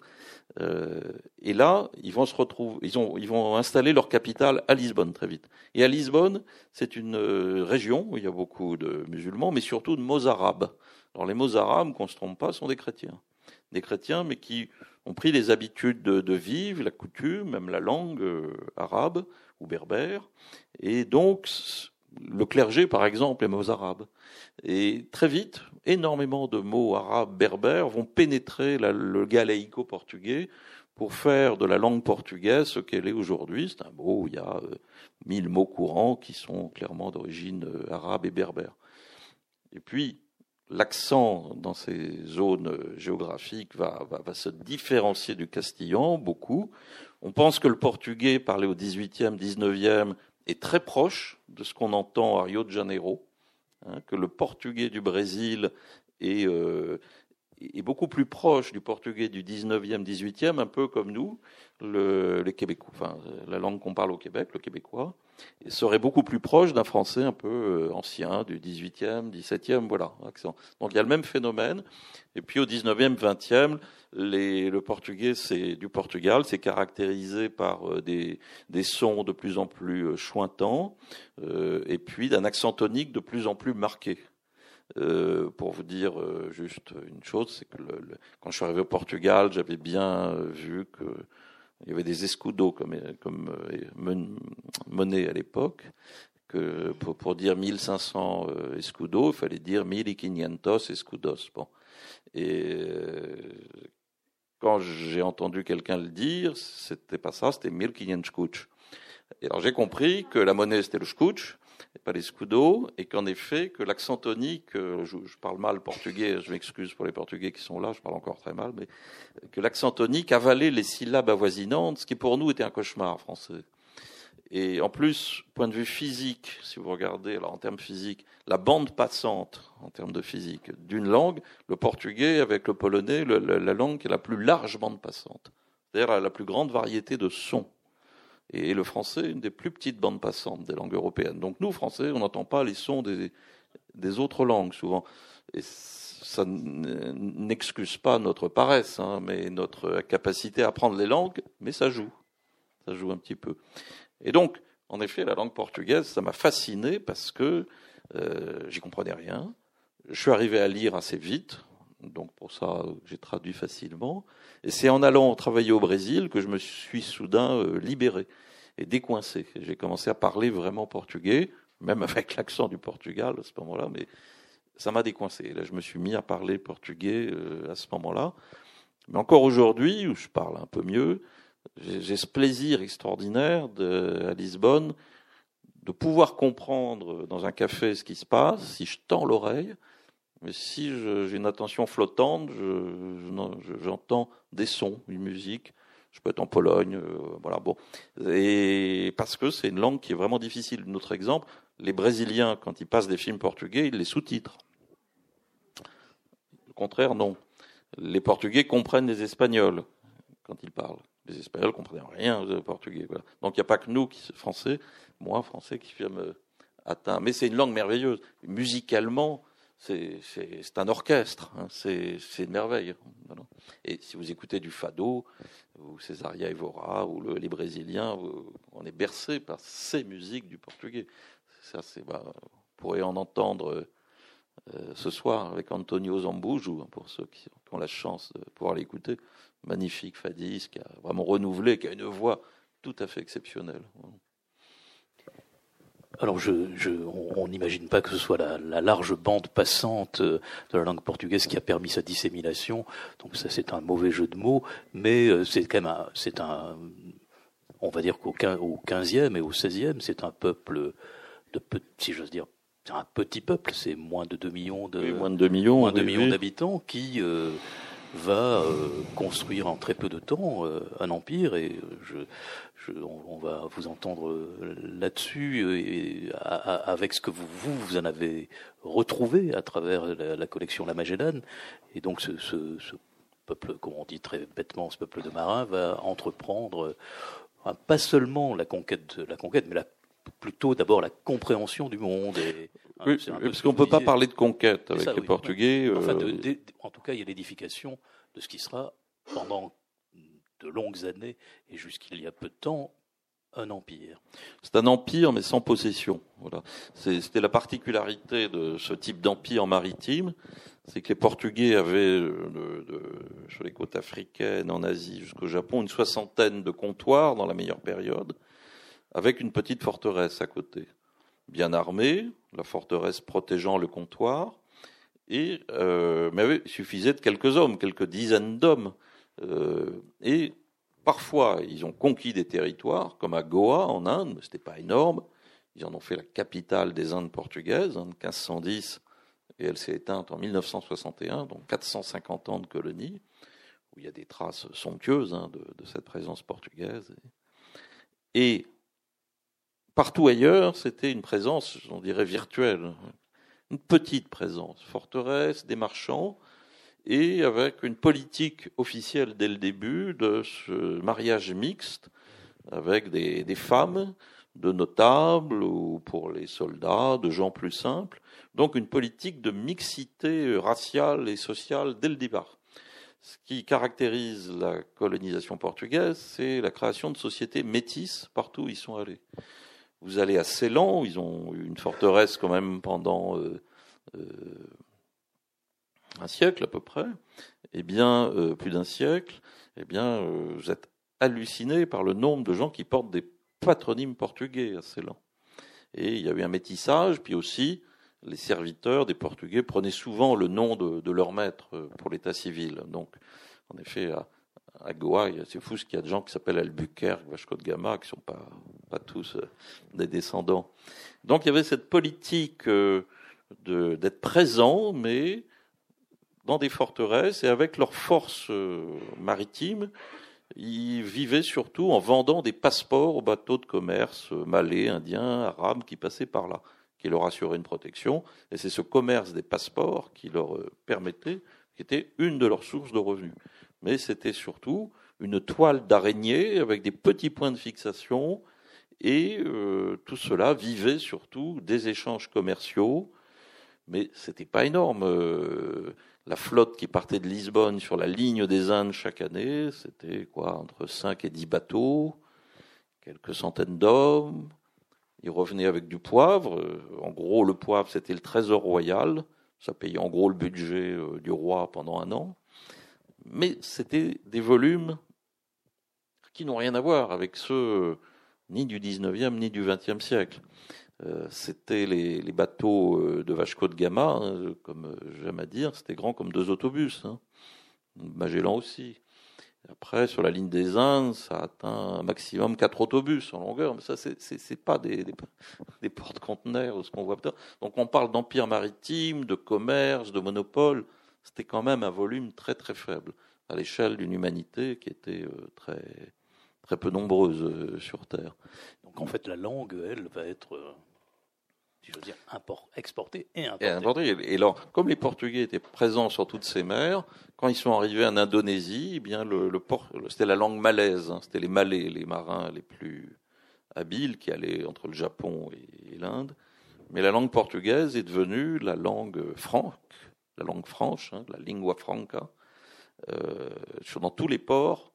[SPEAKER 3] Euh, et là, ils vont se retrouver, ils, ont, ils vont installer leur capitale à Lisbonne très vite. Et à Lisbonne, c'est une région où il y a beaucoup de musulmans, mais surtout de mots arabes. Alors les mots arabes, qu'on se trompe pas, sont des chrétiens, des chrétiens, mais qui ont pris les habitudes de, de vivre, la coutume, même la langue arabe ou berbère, et donc le clergé, par exemple, les mots arabes. Et très vite, énormément de mots arabes berbères vont pénétrer le galéico-portugais pour faire de la langue portugaise ce qu'elle est aujourd'hui. C'est un mot où il y a euh, mille mots courants qui sont clairement d'origine euh, arabe et berbère. Et puis, l'accent dans ces zones euh, géographiques va, va, se différencier du castillan beaucoup. On pense que le portugais parlé au XVIIIe, XIXe est très proche de ce qu'on entend à Rio de Janeiro, hein, que le portugais du Brésil est, euh, est, beaucoup plus proche du portugais du 19e, 18e, un peu comme nous, le, les Québécois, enfin, la langue qu'on parle au Québec, le québécois, serait beaucoup plus proche d'un français un peu euh, ancien, du 18e, 17e, voilà, accent. Donc il y a le même phénomène. Et puis au 19e, 20e, les, le portugais, c'est du Portugal, c'est caractérisé par euh, des, sons de plus en plus euh, chointants, et puis d'un accent tonique de plus en plus marqué. Euh, pour vous dire juste une chose, c'est que le, le, quand je suis arrivé au Portugal, j'avais bien vu que il y avait des escudos comme, comme monnaie à l'époque, que pour, pour, dire 1500 escudos, il fallait dire 1500 escudos. Bon. Et quand j'ai entendu quelqu'un le dire, c'était pas ça, c'était Milkingen Scooch. Et alors j'ai compris que la monnaie c'était le Scooch, et pas les scudo, et qu'en effet que l'accent tonique, euh, je, je, parle mal portugais, je m'excuse pour les portugais qui sont là, je parle encore très mal, mais que l'accent tonique avalait les syllabes avoisinantes, ce qui pour nous était un cauchemar français. Et en plus, point de vue physique, si vous regardez, alors en termes physiques, la bande passante, en termes de physique, d'une langue, le portugais avec le polonais, le, le, la langue qui est la plus large bande passante. C'est-à-dire la plus grande variété de sons. Et le français, une des plus petites bandes passantes des langues européennes. Donc nous, Français, on n'entend pas les sons des, des autres langues souvent. Et ça n'excuse pas notre paresse, hein, mais notre capacité à apprendre les langues, mais ça joue. Ça joue un petit peu. Et donc, en effet, la langue portugaise, ça m'a fasciné parce que euh, j'y comprenais rien. Je suis arrivé à lire assez vite, donc pour ça, j'ai traduit facilement. Et c'est en allant travailler au Brésil que je me suis soudain euh, libéré et décoincé. J'ai commencé à parler vraiment portugais, même avec l'accent du Portugal à ce moment-là, mais ça m'a décoincé. Et là, je me suis mis à parler portugais euh, à ce moment-là. Mais encore aujourd'hui, où je parle un peu mieux, j'ai ce plaisir extraordinaire de, à Lisbonne de pouvoir comprendre dans un café ce qui se passe, si je tends l'oreille, mais si j'ai une attention flottante, j'entends je, des sons, une musique. Je peux être en Pologne, euh, voilà, bon. Et parce que c'est une langue qui est vraiment difficile. Notre exemple, les Brésiliens, quand ils passent des films portugais, ils les sous-titrent. Au contraire, non. Les Portugais comprennent les Espagnols quand ils parlent les Espagnols comprenaient rien au portugais. Donc il n'y a pas que nous, qui, français, moi, français, qui firme me atteindre. Mais c'est une langue merveilleuse. Musicalement, c'est un orchestre. Hein. C'est une merveille. Et si vous écoutez du fado, ou Cesaria Evora, ou le, les Brésiliens, on est bercé par ces musiques du portugais. Ça, bah, vous pourrez en entendre euh, ce soir avec Antonio Zambujo, pour ceux qui ont la chance de pouvoir l'écouter magnifique Fadis, qui a vraiment renouvelé, qui a une voix tout à fait exceptionnelle.
[SPEAKER 2] Alors, je, je, on n'imagine pas que ce soit la, la, large bande passante de la langue portugaise qui a permis sa dissémination. Donc, ça, c'est un mauvais jeu de mots, mais euh, c'est quand même, c'est un, on va dire qu'au 15e et au 16e, c'est un peuple de, si j'ose dire, c'est un petit peuple, c'est moins de 2 millions de,
[SPEAKER 3] oui, moins de 2 millions,
[SPEAKER 2] moins de 2 millions d'habitants qui, euh, va euh, construire en très peu de temps euh, un empire. Et je, je, on, va vous entendre là-dessus et avec ce que vous, vous, vous en avez retrouvé à travers la, la collection La Magellan et donc ce, ce, ce, peuple, comme on dit très bêtement, ce peuple de marins va entreprendre euh, pas seulement la conquête, la conquête, mais la, plutôt d'abord la compréhension du monde et Hein,
[SPEAKER 3] oui, parce qu'on ne peut pas parler de conquête avec les Portugais.
[SPEAKER 2] Euh, en tout cas, il y a l'édification de ce qui sera pendant de longues années et jusqu'il y a peu de temps un empire.
[SPEAKER 3] C'est un empire, mais sans possession. Voilà. C'était la particularité de ce type d'empire maritime, c'est que les Portugais avaient, euh, sur les côtes africaines, en Asie jusqu'au Japon, une soixantaine de comptoirs dans la meilleure période, avec une petite forteresse à côté. Bien armée, la forteresse protégeant le comptoir, et euh, mais il suffisait de quelques hommes, quelques dizaines d'hommes. Euh, et Parfois, ils ont conquis des territoires, comme à Goa, en Inde, mais ce n'était pas énorme. Ils en ont fait la capitale des Indes portugaises en 1510, et elle s'est éteinte en 1961, donc 450 ans de colonie, où il y a des traces somptueuses hein, de, cette présence portugaise. Et partout ailleurs, c'était une présence, on dirait, virtuelle, une petite présence, forteresse, des marchands, et avec une politique officielle dès le début de ce mariage mixte avec des, femmes, de notables ou pour les soldats, de gens plus simples. Donc une politique de mixité raciale et sociale dès le départ. Ce qui caractérise la colonisation portugaise, c'est la création de sociétés métisses partout où ils sont allés. Vous allez à Ceylan, ils ont eu une forteresse quand même pendant euh, euh, un siècle à peu près, eh bien, euh, plus d'un siècle, eh bien, euh, vous êtes halluciné par le nombre de gens qui portent des patronymes portugais à Ceylan. Et il y a eu un métissage, puis aussi, les serviteurs des Portugais prenaient souvent le nom de, leur maître euh, pour l'état civil. Donc, en effet, à, Goa, c'est fou ce qu'il y a de gens qui s'appellent Albuquerque, Vasco de Gama, qui ne sont pas, pas tous des descendants. Donc, il y avait cette politique d'être présent, mais dans des forteresses et avec leurs forces euh, maritimes, ils vivaient surtout en vendant des passeports aux bateaux de commerce euh, malais, indiens, arabes qui passaient par là, qui leur assuraient une protection. Et c'est ce commerce des passeports qui leur euh, permettait, qui était une de leurs sources de revenus. Mais c'était surtout une toile d'araignée avec des petits points de fixation. Et tout cela vivait surtout des échanges commerciaux, mais c'était pas énorme la flotte qui partait de Lisbonne sur la ligne des Indes chaque année, c'était quoi, entre 5 et 10 bateaux, quelques centaines d'hommes. Ils revenaient avec du poivre. En gros, le poivre, c'était le trésor royal. Ça payait en gros le budget euh, du roi pendant un an. Mais c'était des volumes qui n'ont rien à voir avec ceux ni du 19e ni du 20e siècle. Euh, c'était les, bateaux euh, de Vasco de Gama, comme j'aime à dire, c'était grand comme deux autobus. Hein. Magellan aussi. Après, sur la ligne des Indes, ça atteint un maximum quatre autobus en longueur, mais ça, c'est pas des, des, porte-conteneurs, ce qu'on voit. Donc, on parle d'empire maritime, de commerce, de monopole. C'était quand même un volume très très faible à l'échelle d'une humanité qui était euh, très très peu nombreuse sur Terre.
[SPEAKER 2] Donc, en fait, la langue, elle, va être je veux dire, import, exporté et importé.
[SPEAKER 3] Et, alors, comme les Portugais étaient présents sur toutes ces mers, quand ils sont arrivés en Indonésie, eh bien le, le c'était la langue malaise, hein. c'était les Malais, les marins les plus habiles qui allaient entre le Japon et, l'Inde. Mais la langue portugaise est devenue la langue franque, la langue franche, hein, la lingua franca, euh, dans tous les ports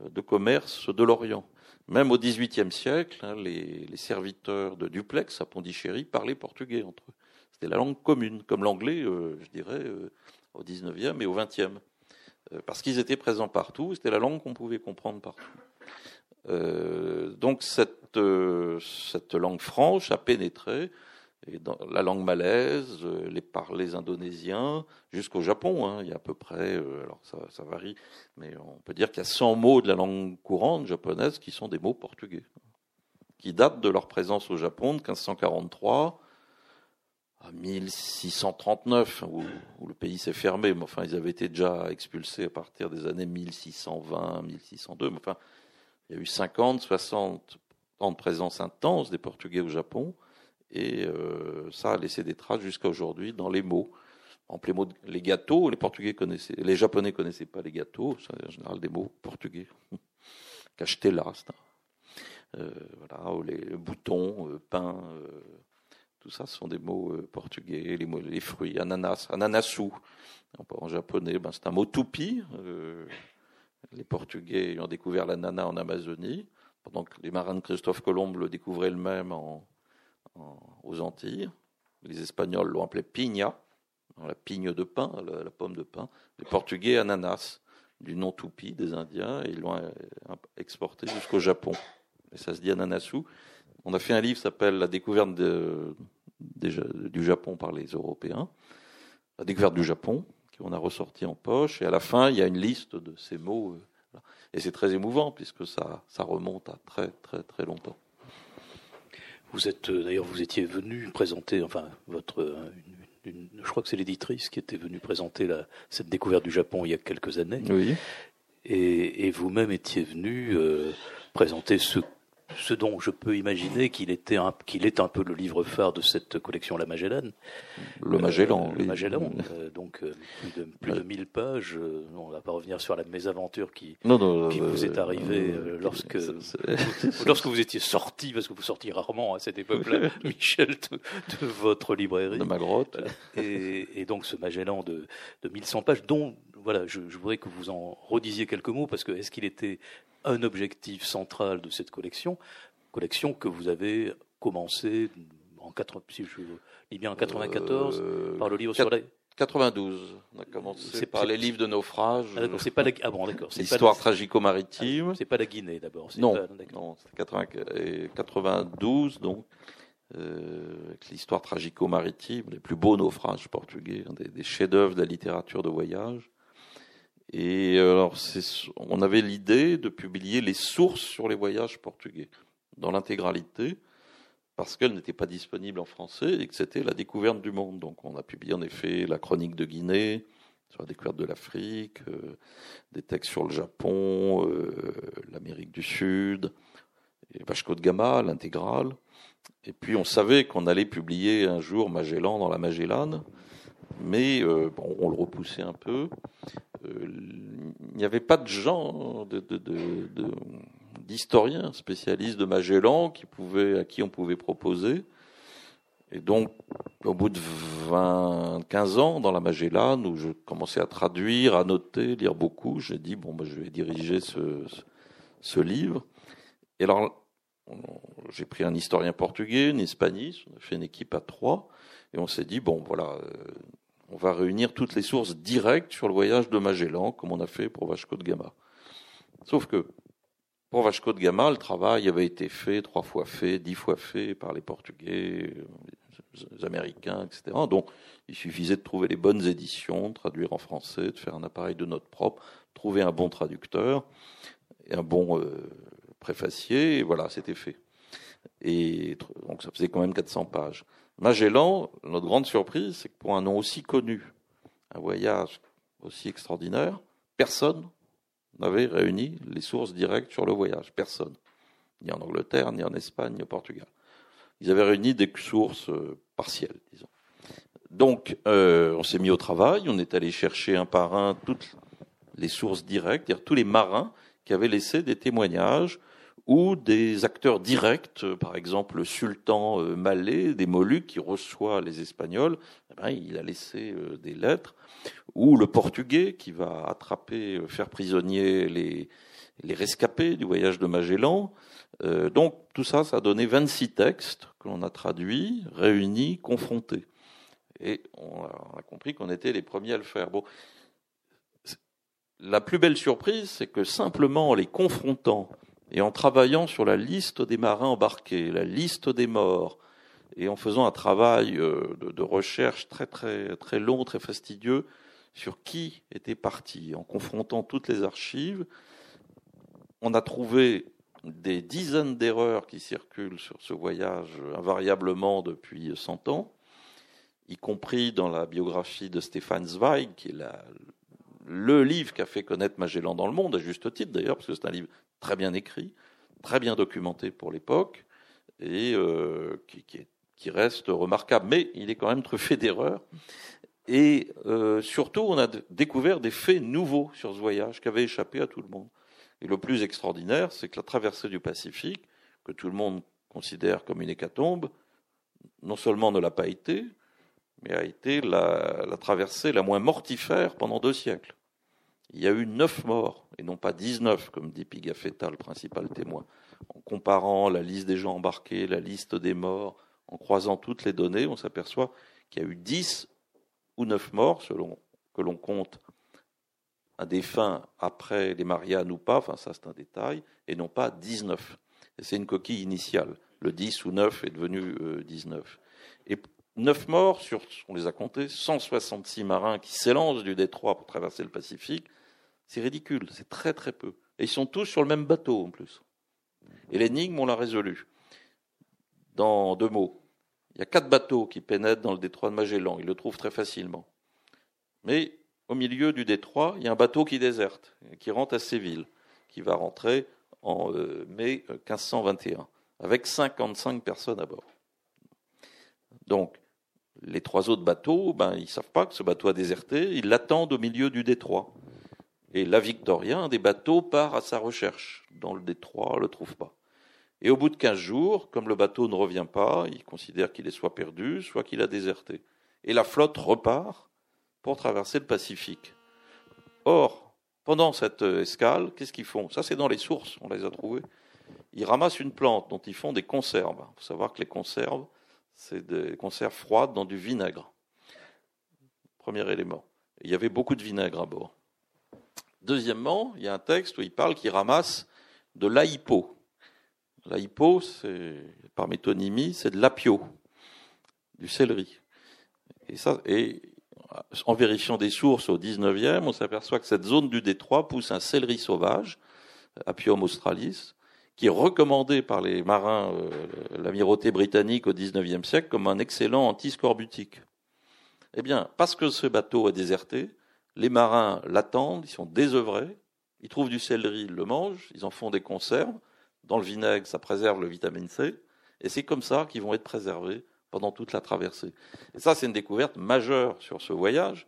[SPEAKER 3] euh, de commerce de l'Orient. Même au XVIIIe siècle, hein, les, serviteurs de Duplex à Pondichéry parlaient portugais entre eux. C'était la langue commune, comme l'anglais, euh, je dirais, euh, au XIXe et au XXe. Euh, parce qu'ils étaient présents partout, c'était la langue qu'on pouvait comprendre partout. donc cette, cette langue franche a pénétré et dans la langue malaise, euh, les parlers indonésiens, jusqu'au Japon, hein, il y a à peu près, euh, alors ça, varie, mais on peut dire qu'il y a 100 mots de la langue courante japonaise qui sont des mots portugais, qui datent de leur présence au Japon de 1543 à 1639, où, où le pays s'est fermé, mais enfin ils avaient été déjà expulsés à partir des années 1620, 1602, mais enfin il y a eu 50, 60 ans de présence intense des Portugais au Japon. Et euh, ça a laissé des traces jusqu'à aujourd'hui dans les mots. En les mots, les gâteaux, les Portugais connaissaient, les Japonais connaissaient pas les gâteaux, c'est en général des mots portugais. Cachetela, euh, voilà, les boutons, euh, pain, tout ça, ce sont des mots euh, portugais, les, fruits, ananas, ananasu. En, japonais, ben, c'est un mot. Euh, les Portugais ont découvert l'ananas en Amazonie, pendant que les marins de Christophe Colomb le découvraient le même en, aux Antilles. Les Espagnols l'ont appelé piña, la pigne de pain, la, pomme de pain. Les Portugais, ananas, du nom tupi des Indiens, et ils l'ont euh, exporté jusqu'au Japon. Et ça se dit ananasu. On a fait un livre qui s'appelle La découverte du Japon par les Européens. La découverte du Japon, qu'on a ressorti en poche. Et à la fin, il y a une liste de ces mots. Euh, et c'est très émouvant puisque ça remonte à très, très, très longtemps.
[SPEAKER 2] Vous êtes euh, d'ailleurs, vous étiez venu présenter, enfin, votre, euh, je crois que c'est l'éditrice qui était venue présenter la, cette découverte du Japon il y a quelques années.
[SPEAKER 3] Oui.
[SPEAKER 2] Et, vous-même étiez venu présenter ce ce dont je peux imaginer qu'il était qu'il est un peu le livre phare de cette collection La Magellan.
[SPEAKER 3] Le Magellan.
[SPEAKER 2] Euh, le Magellan. Euh, donc euh, plus de plus de 1000 pages. on ne va pas revenir sur la mésaventure qui, qui vous est arrivée lorsque lorsque vous étiez sorti parce que vous sortiez rarement à cette époque-là, Michel, de, votre librairie.
[SPEAKER 3] De ma grotte.
[SPEAKER 2] Et, et donc ce Magellan de, de 1100 pages dont voilà, je, je, voudrais que vous en redisiez quelques mots parce que est-ce qu'il était un objectif central de cette collection, collection que vous avez commencé en 4, si je lis bien en 94 euh, par le livre sur la
[SPEAKER 3] 92. On a commencé par les livres de naufrage.
[SPEAKER 2] Ah, c'est pas la... ah bon, d'accord.
[SPEAKER 3] L'histoire tragico-maritime.
[SPEAKER 2] Ah, c'est pas la Guinée d'abord.
[SPEAKER 3] Non, non, c'est 92 donc. Euh, l'histoire tragico-maritime, les plus beaux naufrages portugais, des, des chefs-d'œuvre de la littérature de voyage. Et alors, on avait l'idée de publier les sources sur les voyages portugais dans l'intégralité, parce qu'elles n'étaient pas disponibles en français et que c'était la découverte du monde. Donc, on a publié en effet la chronique de Guinée sur la découverte de l'Afrique, euh, des textes sur le Japon, euh, l'Amérique du Sud, et Vasco de Gama, l'intégrale. Et puis, on savait qu'on allait publier un jour Magellan dans la Magellan mais euh, on le repoussait un peu. Euh, il n'y avait pas de gens, d'historiens spécialistes de Magellan qui pouvaient, à qui on pouvait proposer. Et donc, au bout de 20, 15 ans dans la Magellan, où je commençais à traduire, à noter, lire beaucoup, j'ai dit, bon, bah, je vais diriger ce, livre. Et alors, j'ai pris un historien portugais, une hispaniste, on a fait une équipe à trois, et on s'est dit, bon, voilà, euh, on va réunir toutes les sources directes sur le voyage de Magellan, comme on a fait pour Vasco de Gama. Sauf que pour Vasco de Gama, le travail avait été fait, trois fois fait, dix fois fait par les Portugais, les Américains, etc. Donc, il suffisait de trouver les bonnes éditions, de traduire en français, de faire un appareil de notes propre, trouver un bon traducteur et un bon euh, préfacier, et voilà, c'était fait. Et donc, ça faisait quand même 400 pages. Magellan, notre grande surprise, c'est que pour un nom aussi connu, un voyage aussi extraordinaire, personne n'avait réuni les sources directes sur le voyage. Personne. Ni en Angleterre, ni en Espagne, ni au Portugal. Ils avaient réuni des sources euh, partielles, disons. Donc, euh, on s'est mis au travail, on est allé chercher un par un toutes les sources directes, c'est-à-dire tous les marins qui avaient laissé des témoignages ou des acteurs directs, euh, par exemple le sultan euh, malais des Moluques qui reçoit les Espagnols, eh ben, il a laissé euh, des lettres, ou le Portugais qui va attraper, faire prisonnier les, les rescapés du voyage de Magellan. donc tout ça, ça a donné 26 textes que l'on a traduits, réunis, confrontés. Et on a, compris qu'on était les premiers à le faire. Bon, la plus belle surprise, c'est que simplement en les confrontant et en travaillant sur la liste des marins embarqués, la liste des morts, et en faisant un travail euh, de, recherche très très très long, très fastidieux sur qui était parti, en confrontant toutes les archives, on a trouvé des dizaines d'erreurs qui circulent sur ce voyage invariablement depuis 100 ans, y compris dans la biographie de Stéphane Zweig, qui est le livre qui a fait connaître Magellan dans le monde, à juste titre d'ailleurs, parce que c'est un livre très bien écrit, très bien documenté pour l'époque, et euh, qui, reste remarquable. Mais il est quand même truffé d'erreurs. Et euh, surtout, on a découvert des faits nouveaux sur ce voyage qui avaient échappé à tout le monde. Et le plus extraordinaire, c'est que la traversée du Pacifique, que tout le monde considère comme une hécatombe, non seulement ne l'a pas été, mais a été la, traversée la moins mortifère pendant deux siècles. Il y a eu neuf morts, et non pas dix-neuf, comme dit Pigafetta, le principal témoin. En comparant la liste des gens embarqués, la liste des morts, en croisant toutes les données, on s'aperçoit qu'il y a eu dix ou neuf morts, selon que l'on compte un défunt après les Mariannes ou pas, enfin ça c'est un détail, et non pas 19. C'est une coquille initiale. Le 10 ou 9 est devenu 19. Euh, et 9 morts sur, on les a comptés, 166 marins qui s'élancent du détroit pour traverser le Pacifique, c'est ridicule, c'est très très peu. Et ils sont tous sur le même bateau en plus. Et l'énigme, on l'a résolue. Dans deux mots, il y a quatre bateaux qui pénètrent dans le détroit de Magellan, ils le trouvent très facilement. Mais au milieu du détroit, il y a un bateau qui déserte, qui rentre à Séville, qui va rentrer en euh, mai 1521, avec 55 personnes à bord. Donc, les trois autres bateaux, ben, ils savent pas que ce bateau a déserté, ils l'attendent au milieu du détroit. Et la Victoria, un des bateaux, part à sa recherche dans le détroit, ne le trouve pas. Et au bout de 15 jours, comme le bateau ne revient pas, il considère qu'il est soit perdu, soit qu'il a déserté. Et la flotte repart pour traverser le Pacifique. Or, pendant cette euh, escale, qu'est-ce qu'ils font? Ça, c'est dans les sources, on les a trouvées. Ils ramassent une plante dont ils font des conserves. Il faut savoir que les conserves, c'est des conserves froides dans du vinaigre. Premier élément. il y avait beaucoup de vinaigre à bord. Deuxièmement, il y a un texte où il parle qu'ils ramassent de l'aipo. L'aipo, c'est, par métonymie, c'est de l'apio, du céleri. Et, ça, et en vérifiant des sources au 19e, on s'aperçoit que cette zone du détroit pousse un céleri sauvage, Apium australis, qui est recommandé par les marins, euh, l'amirauté britannique au 19e siècle, comme un excellent antiscorbutique. Eh bien, parce que ce bateau a déserté, les marins l'attendent, ils sont désœuvrés, ils trouvent du céleri, ils le mangent, ils en font des conserves. Dans le vinaigre, ça préserve le vitamine C, et c'est comme ça qu'ils vont être préservés pendant toute la traversée. Et ça, c'est une découverte majeure sur ce voyage.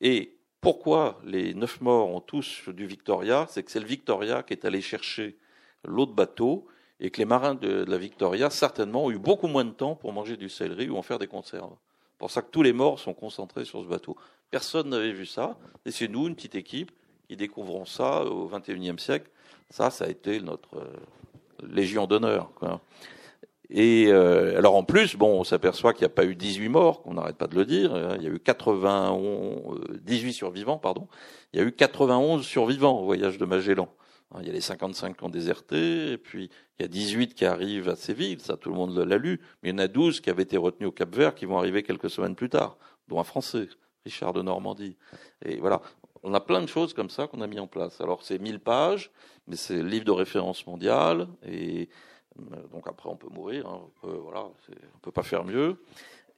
[SPEAKER 3] Et pourquoi les neuf morts ont tous du Victoria? C'est que c'est le Victoria qui est allé chercher l'autre bateau et que les marins de la Victoria, certainement, ont eu beaucoup moins de temps pour manger du céleri ou en faire des conserves. C'est pour ça que tous les morts sont concentrés sur ce bateau. Personne n'avait vu ça. Et c'est nous, une petite équipe, qui découvrons ça au XXIe siècle. Ça, ça a été notre euh, légion d'honneur. Et euh, alors en plus, bon, on s'aperçoit qu'il n'y a pas eu 18 morts, qu'on n'arrête pas de le dire. Hein. Il y a eu 91, 18 euh, survivants, pardon. Il y a eu 91 survivants au voyage de Magellan. Hein, il y a les 55 qui ont déserté, et puis il y a 18 qui arrivent à Séville, ça tout le monde l'a lu, mais il y en a 12 qui avaient été retenus au Cap Vert, qui vont arriver quelques semaines plus tard, dont un Français, Richard de Normandie. Et voilà, on a plein de choses comme ça qu'on a mis en place. Alors c'est 1000 pages, mais c'est livre de référence mondiale, et euh, donc après, on peut mourir. Hein, on peut, voilà, on peut pas faire mieux.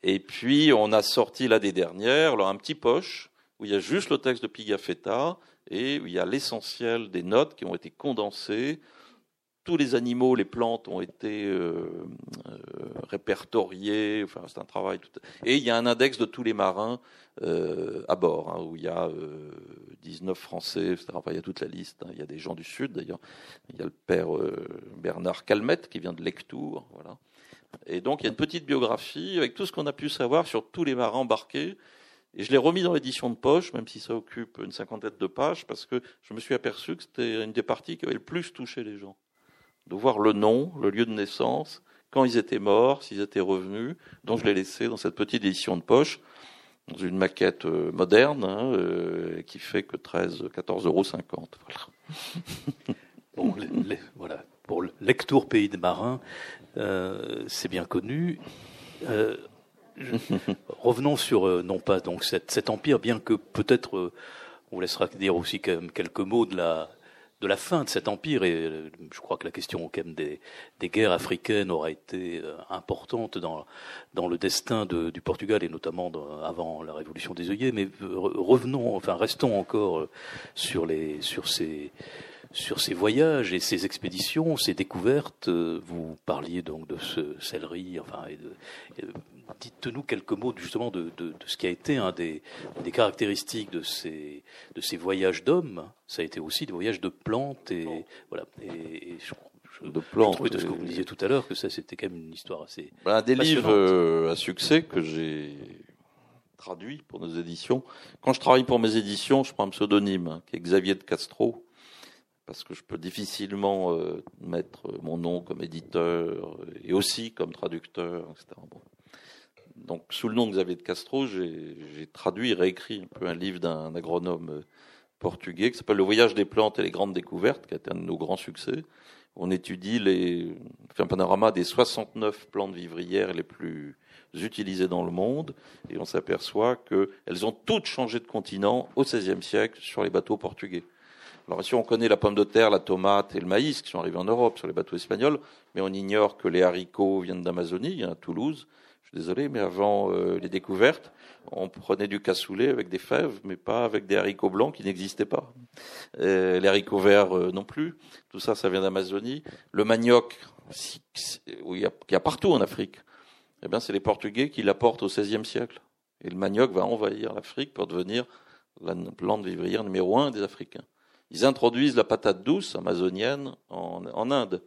[SPEAKER 3] Et puis, on a sorti l'année dernière alors, un petit poche où il y a juste le texte de Pigafetta et il y a l'essentiel des notes qui ont été condensées. Tous les animaux, les plantes ont été euh, euh, répertoriés. Enfin, c'est un travail. Et il y a un index de tous les marins euh, à bord, hein, où il y a 19 Français, etc. Il y a toute la liste. Hein. Il y a des gens du Sud, d'ailleurs. Il y a le père Bernard Calmette, qui vient de Lectour. Voilà. Et donc, il y a une petite biographie avec tout ce qu'on a pu savoir sur tous les marins embarqués et je l'ai remis dans l'édition de poche, même si ça occupe une cinquantaine de pages, parce que je me suis aperçu que c'était une des parties qui avait le plus touché les gens. De voir le nom, le lieu de naissance, quand ils étaient morts, s'ils étaient revenus. Donc je l'ai laissé dans cette petite édition de poche, dans une maquette euh, moderne, hein, euh, qui fait que 13, 14,50 euros.
[SPEAKER 2] Voilà. voilà. Pour le lectour Pays des Marins, euh, c'est bien connu. Revenons sur euh, non pas donc cet, empire, bien que peut-être euh, on laissera dire aussi quelques mots de la de la fin de cet empire et euh, je crois que la question quand même des, des guerres africaines aura été importante dans dans le destin de, du Portugal et notamment avant la révolution des œillets mais revenons enfin restons encore sur les sur ces sur ces voyages et ces expéditions, ces découvertes. Vous parliez donc de ce céleri, enfin, et de, dites-nous quelques mots justement de, ce qui a été un des, caractéristiques de ces, de ces voyages d'hommes. Ça a été aussi des voyages de plantes et voilà. Et, de plantes. Je de ce que vous disiez tout à l'heure que ça c'était quand même une histoire assez.
[SPEAKER 3] Ben, des livres à succès que j'ai traduits pour nos éditions. Quand je travaille pour mes éditions, je prends un pseudonyme hein, qui est Xavier de Castro parce que je peux difficilement euh, mettre mon nom comme éditeur et aussi comme traducteur, etc. Donc, sous le nom de Xavier de Castro, j'ai traduit et réécrit un peu un livre d'un agronome euh, portugais qui s'appelle Le voyage des plantes et les grandes découvertes, qui a été un de nos grands succès. On étudie les, fait un panorama des 69 plantes vivrières les plus utilisées dans le monde, et on s'aperçoit qu'elles ont toutes changé de continent au XVIe siècle sur les bateaux portugais. Alors ici, on connaît la pomme de terre, la tomate et le maïs qui sont arrivés en Europe sur les bateaux espagnols, mais on ignore que les haricots viennent d'Amazonie, à Toulouse. Je suis désolé, mais avant euh, les découvertes, on prenait du cassoulet avec des fèves, mais pas avec des haricots blancs qui n'existaient pas. Euh, les haricots verts euh, non plus. Tout ça, ça vient d'Amazonie. Le manioc, il y, a, partout en Afrique. Eh bien, c'est les Portugais qui l'apportent au XVIe siècle. Et le manioc va envahir l'Afrique pour devenir la plante vivrière numéro un des Africains. Ils introduisent la patate douce amazonienne en, Inde.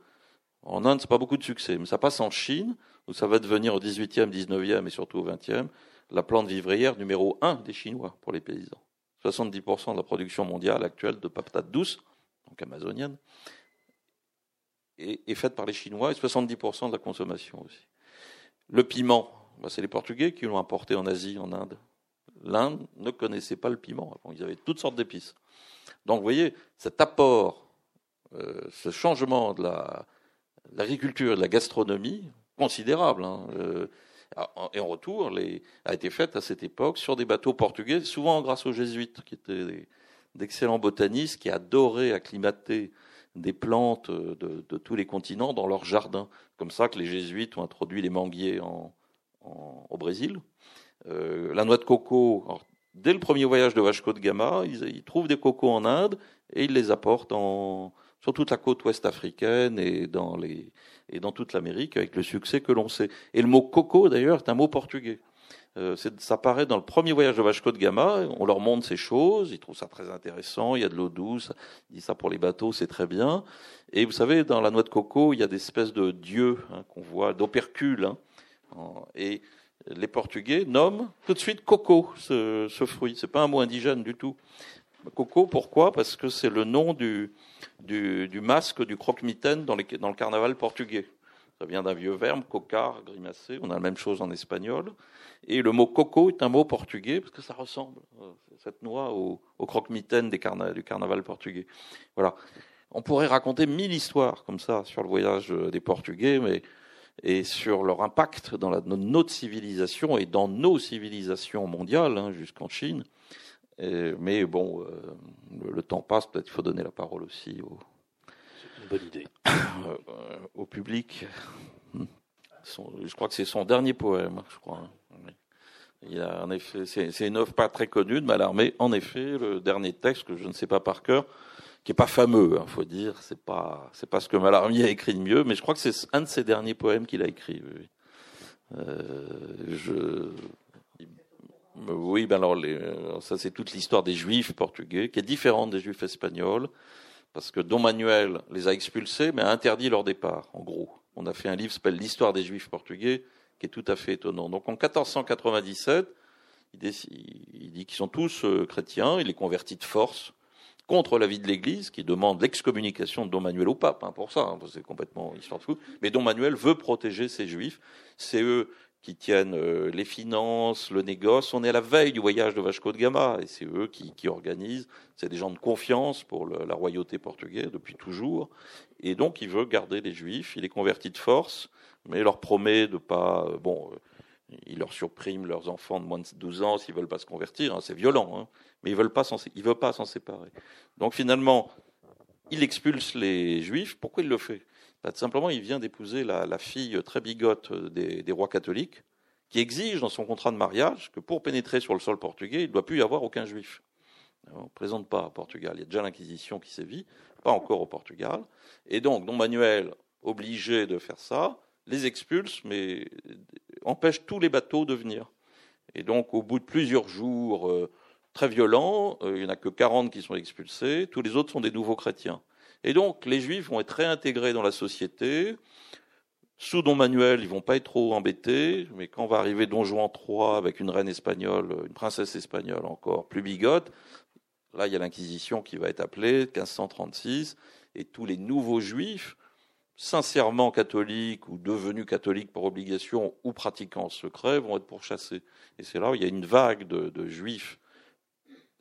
[SPEAKER 3] En Inde, c'est pas beaucoup de succès, mais ça passe en Chine, où ça va devenir au 18e, 19e et surtout au 20e la plante vivrière numéro un des Chinois pour les paysans. 70% de la production mondiale actuelle de patates douces, donc amazonienne, est, faite par les Chinois et 70% de la consommation aussi. Le piment, bah, c'est les Portugais qui l'ont importé en Asie, en Inde. L'Inde ne connaissait pas le piment avant, ils avaient toutes sortes d'épices. Donc vous voyez, cet apport, euh, ce changement de l'agriculture et de la gastronomie, considérable, hein, euh, et en retour, a été fait à cette époque sur des bateaux portugais, souvent grâce aux jésuites, qui étaient d'excellents botanistes, qui adoraient acclimater des plantes de, tous les continents dans leurs jardins. Comme ça que les jésuites ont introduit les manguiers au Brésil. Euh, la noix de coco, dès le premier voyage de Vasco de Gama, ils, trouvent des cocos en Inde et ils les apportent sur toute la côte ouest africaine et dans, les, et dans toute l'Amérique avec le succès que l'on sait. Et le mot coco, d'ailleurs, est un mot portugais. Euh, ça paraît dans le premier voyage de Vasco de Gama, on leur montre ces choses, ils trouvent ça très intéressant, il y a de l'eau douce, ils disent ça pour les bateaux, c'est très bien. Et vous savez, dans la noix de coco, il y a des espèces de dieux hein, qu'on voit, d'opercules. Hein. et les Portugais nomment tout de suite coco, ce, ce fruit. C'est pas un mot indigène du tout. Coco, pourquoi? Parce que c'est le nom du, du, masque du croque-mitaine dans, dans, le carnaval portugais. Ça vient d'un vieux verbe, cocar, grimacé. On a la même chose en espagnol. Et le mot coco est un mot portugais parce que ça ressemble, euh, cette noix, au, croque-mitaine du carnaval portugais. Voilà. On pourrait raconter mille histoires comme ça sur le voyage des Portugais, mais et sur leur impact dans, la, notre civilisation et dans nos civilisations mondiales, hein, jusqu'en Chine. Mais bon, euh, le, temps passe, peut-être il faut donner la parole aussi au,
[SPEAKER 2] une bonne idée.
[SPEAKER 3] Euh, au public. je crois que c'est son dernier poème, je crois. Il a en effet, c'est une œuvre pas très connue de Mallarmé. En effet, le dernier texte que je ne sais pas par cœur, qui est pas fameux, il hein, faut dire. C'est pas, c'est pas ce que Mallarmé a écrit de mieux, mais je crois que c'est un de ses derniers poèmes qu'il a écrit. Oui. Euh, je, oui, ben alors, les, ça c'est toute l'histoire des Juifs portugais, qui est différente des Juifs espagnols, parce que Don Manuel les a expulsés, mais a interdit leur départ. En gros, on a fait un livre qui s'appelle l'histoire des Juifs portugais, qui est tout à fait étonnant. Donc en 1497, il, dit qu'ils sont tous euh, chrétiens, il les convertit de force contre l'avis de l'Église, qui demande l'excommunication de Don Manuel au pape, hein, pour ça, hein, c'est complètement histoire de fou. Mais Don Manuel veut protéger ces juifs. C'est eux qui tiennent euh, les finances, le négoce. On est à la veille du voyage de Vasco de Gama, et c'est eux qui, organisent. C'est des gens de confiance pour la royauté portugaise depuis toujours. Et donc, il veut garder les juifs, il les convertit de force, mais il leur promet de pas... Euh, bon, euh, il leur surprime leurs enfants de moins de 12 ans s'ils veulent pas se convertir, hein, c'est violent. Hein mais ils veulent pas il veut pas s'en séparer. Donc finalement, il expulse les juifs. Pourquoi il le fait? Bah, Simplement, il vient d'épouser la, fille très bigote des, rois catholiques, qui exige dans son contrat de mariage que pour pénétrer sur le sol portugais, il ne doit plus y avoir aucun juif. On ne présente pas à Portugal. Il y a déjà l'Inquisition qui sévit, pas encore au Portugal. Et donc, Don Manuel, obligé de faire ça, les expulse, mais empêche tous les bateaux de venir. Et donc, au bout de plusieurs jours, euh, très violent, euh, il n'y en a que 40 qui sont expulsés, tous les autres sont des nouveaux chrétiens. Et donc, les Juifs vont être réintégrés dans la société. Sous Don Manuel, ils vont pas être trop embêtés, mais quand va arriver Don Juan III avec une reine espagnole, une princesse espagnole encore plus bigote, là, il y a l'Inquisition qui va être appelée, 1536, et tous les nouveaux Juifs, sincèrement catholiques ou devenus catholiques par obligation ou pratiquants secrets, vont être pourchassés. Et c'est là où il y a une vague de, de Juifs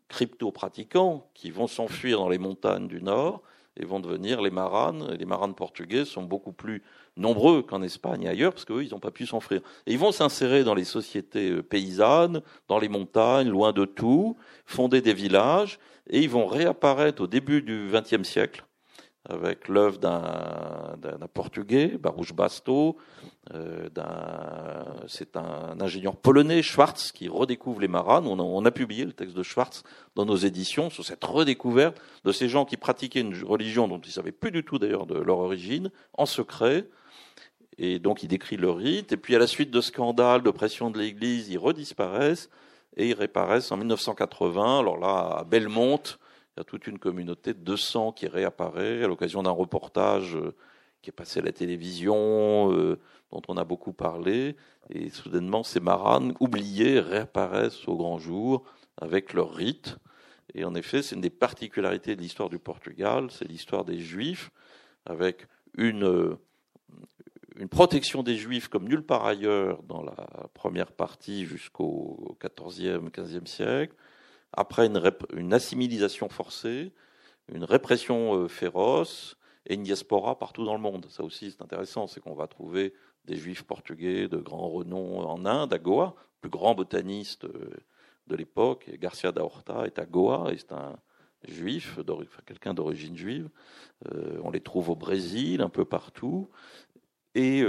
[SPEAKER 3] crypto-pratiquants qui vont s'enfuir dans les montagnes du Nord et vont devenir les maranes. les maranes portugais sont beaucoup plus nombreux qu'en Espagne et ailleurs, parce qu'eux, ils n'ont pas pu s'enfuir. Et ils vont s'insérer dans les sociétés euh, paysannes, dans les montagnes, loin de tout, fonder des villages, et ils vont réapparaître au début du XXe siècle avec l'œuvre d'un Portugais, Baruch Basto. Euh, c'est un ingénieur polonais, Schwartz, qui redécouvre les maranes. On a, on a, publié le texte de Schwartz dans nos éditions sur cette redécouverte de ces gens qui pratiquaient une religion dont ils savaient plus du tout d'ailleurs de leur origine, en secret. Et donc il décrit le rite. Et puis à la suite de scandales, de pression de l'Église, ils redisparaissent et ils réapparaissent en 1980. Alors là, à Belmont, il y a toute une communauté de 200 qui réapparaît à l'occasion d'un reportage euh, qui est passé à la télévision, euh, dont on a beaucoup parlé. Et soudainement, ces maranes oubliées réapparaissent au grand jour avec leur rite. Et en effet, c'est une des particularités de l'histoire du Portugal, c'est l'histoire des Juifs, avec une, euh, une protection des Juifs comme nulle part ailleurs dans la première partie jusqu'au XIVe, XVe siècle, après une, une assimilisation forcée, une répression euh, féroce et une diaspora partout dans le monde. Ça aussi, c'est intéressant, c'est qu'on va trouver des juifs portugais de grand renom en Inde, à Goa, le plus grand botaniste euh, de l'époque, Garcia da Horta est à Goa, et c'est un juif, quelqu'un d'origine juive. Euh, on les trouve au Brésil, un peu partout. Et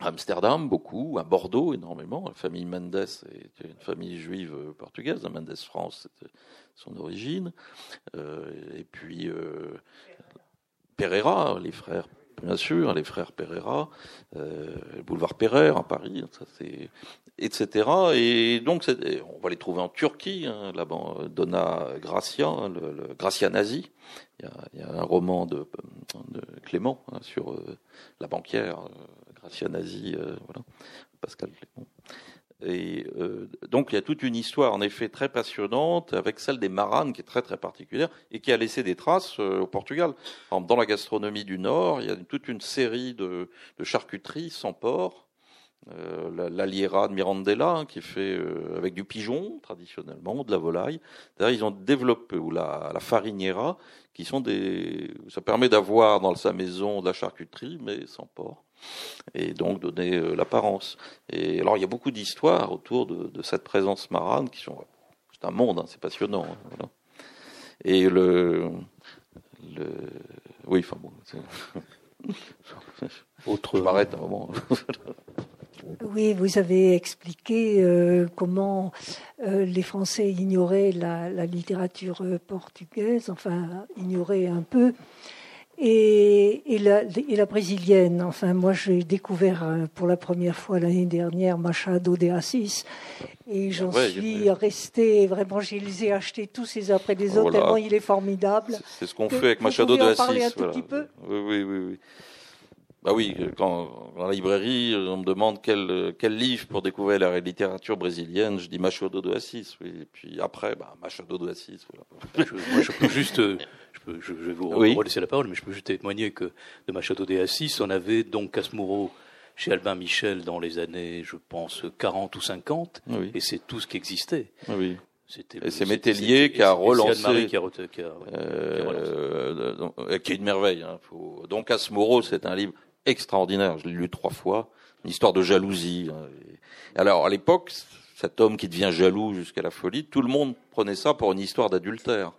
[SPEAKER 3] Amsterdam, beaucoup, à Bordeaux, énormément. La famille Mendes est une famille juive portugaise. Mendes France, c'était son origine. Euh, et puis euh, Pereira, les frères, bien sûr, les frères Pereira, euh, le boulevard Pereira à Paris, ça c'est, etc. Et donc, on va les trouver en Turquie, hein, là-bas, Donna Gracia, le, le Gracia nazi. Il y, a, il y a un roman de, de Clément hein, sur la banquière Euh, voilà, Pascal. Et euh, donc il y a toute une histoire en effet très passionnante avec celle des maranes qui est très très particulière et qui a laissé des traces euh, au Portugal. dans la gastronomie du Nord, il y a toute une série de, de charcuteries sans porc. Euh, l'aliera de Mirandela hein, qui est fait avec du pigeon traditionnellement, de la volaille. D'ailleurs, ils ont développé ou la, la fariniera qui sont des. Ça permet d'avoir dans sa maison de la charcuterie mais sans porc et donc donner euh, l'apparence. Et alors il y a beaucoup d'histoires autour de, de, cette présence marane qui sont c'est un monde, hein, c'est passionnant. Hein, voilà. Et le, le oui, enfin bon. Autre... Je m'arrête un moment.
[SPEAKER 4] Oui, vous avez expliqué euh, comment euh, les Français ignoraient la, la, littérature portugaise, enfin ignoraient un peu et, et, la, et, la, brésilienne. Enfin, moi, j'ai découvert euh, pour la première fois l'année dernière Machado de Assis, et j'en suis resté vraiment. Je les ai achetés tous les uns après les autres tellement il est formidable.
[SPEAKER 3] C'est ce qu'on fait avec Machado de Assis.
[SPEAKER 4] Un tout petit peu
[SPEAKER 3] oui, oui, oui, oui. Bah oui, quand dans la librairie, on me demande quel, quel livre pour découvrir la littérature brésilienne, je dis Machado de Assis. Oui. Et puis après, bah, Machado de Assis.
[SPEAKER 2] Voilà. Je, moi, je peux juste je, vais vous oui. relaisser la parole, mais je peux juste témoigner que de Machado de Assis, on avait donc Casmuro chez Albin Michel dans les années, je pense, 40 ou 50, oui. et c'est tout ce qui existait.
[SPEAKER 3] Oui. Et c'est Métellier qui a relancé.
[SPEAKER 2] Qui, a, qui, a,
[SPEAKER 3] euh, qui est une merveille. Hein. Faut... Donc Asmoro, c'est un livre extraordinaire. Je l'ai lu trois fois. Une histoire de jalousie. Hein. Alors à l'époque, cet homme qui devient jaloux jusqu'à la folie, tout le monde prenait ça pour une histoire d'adultère.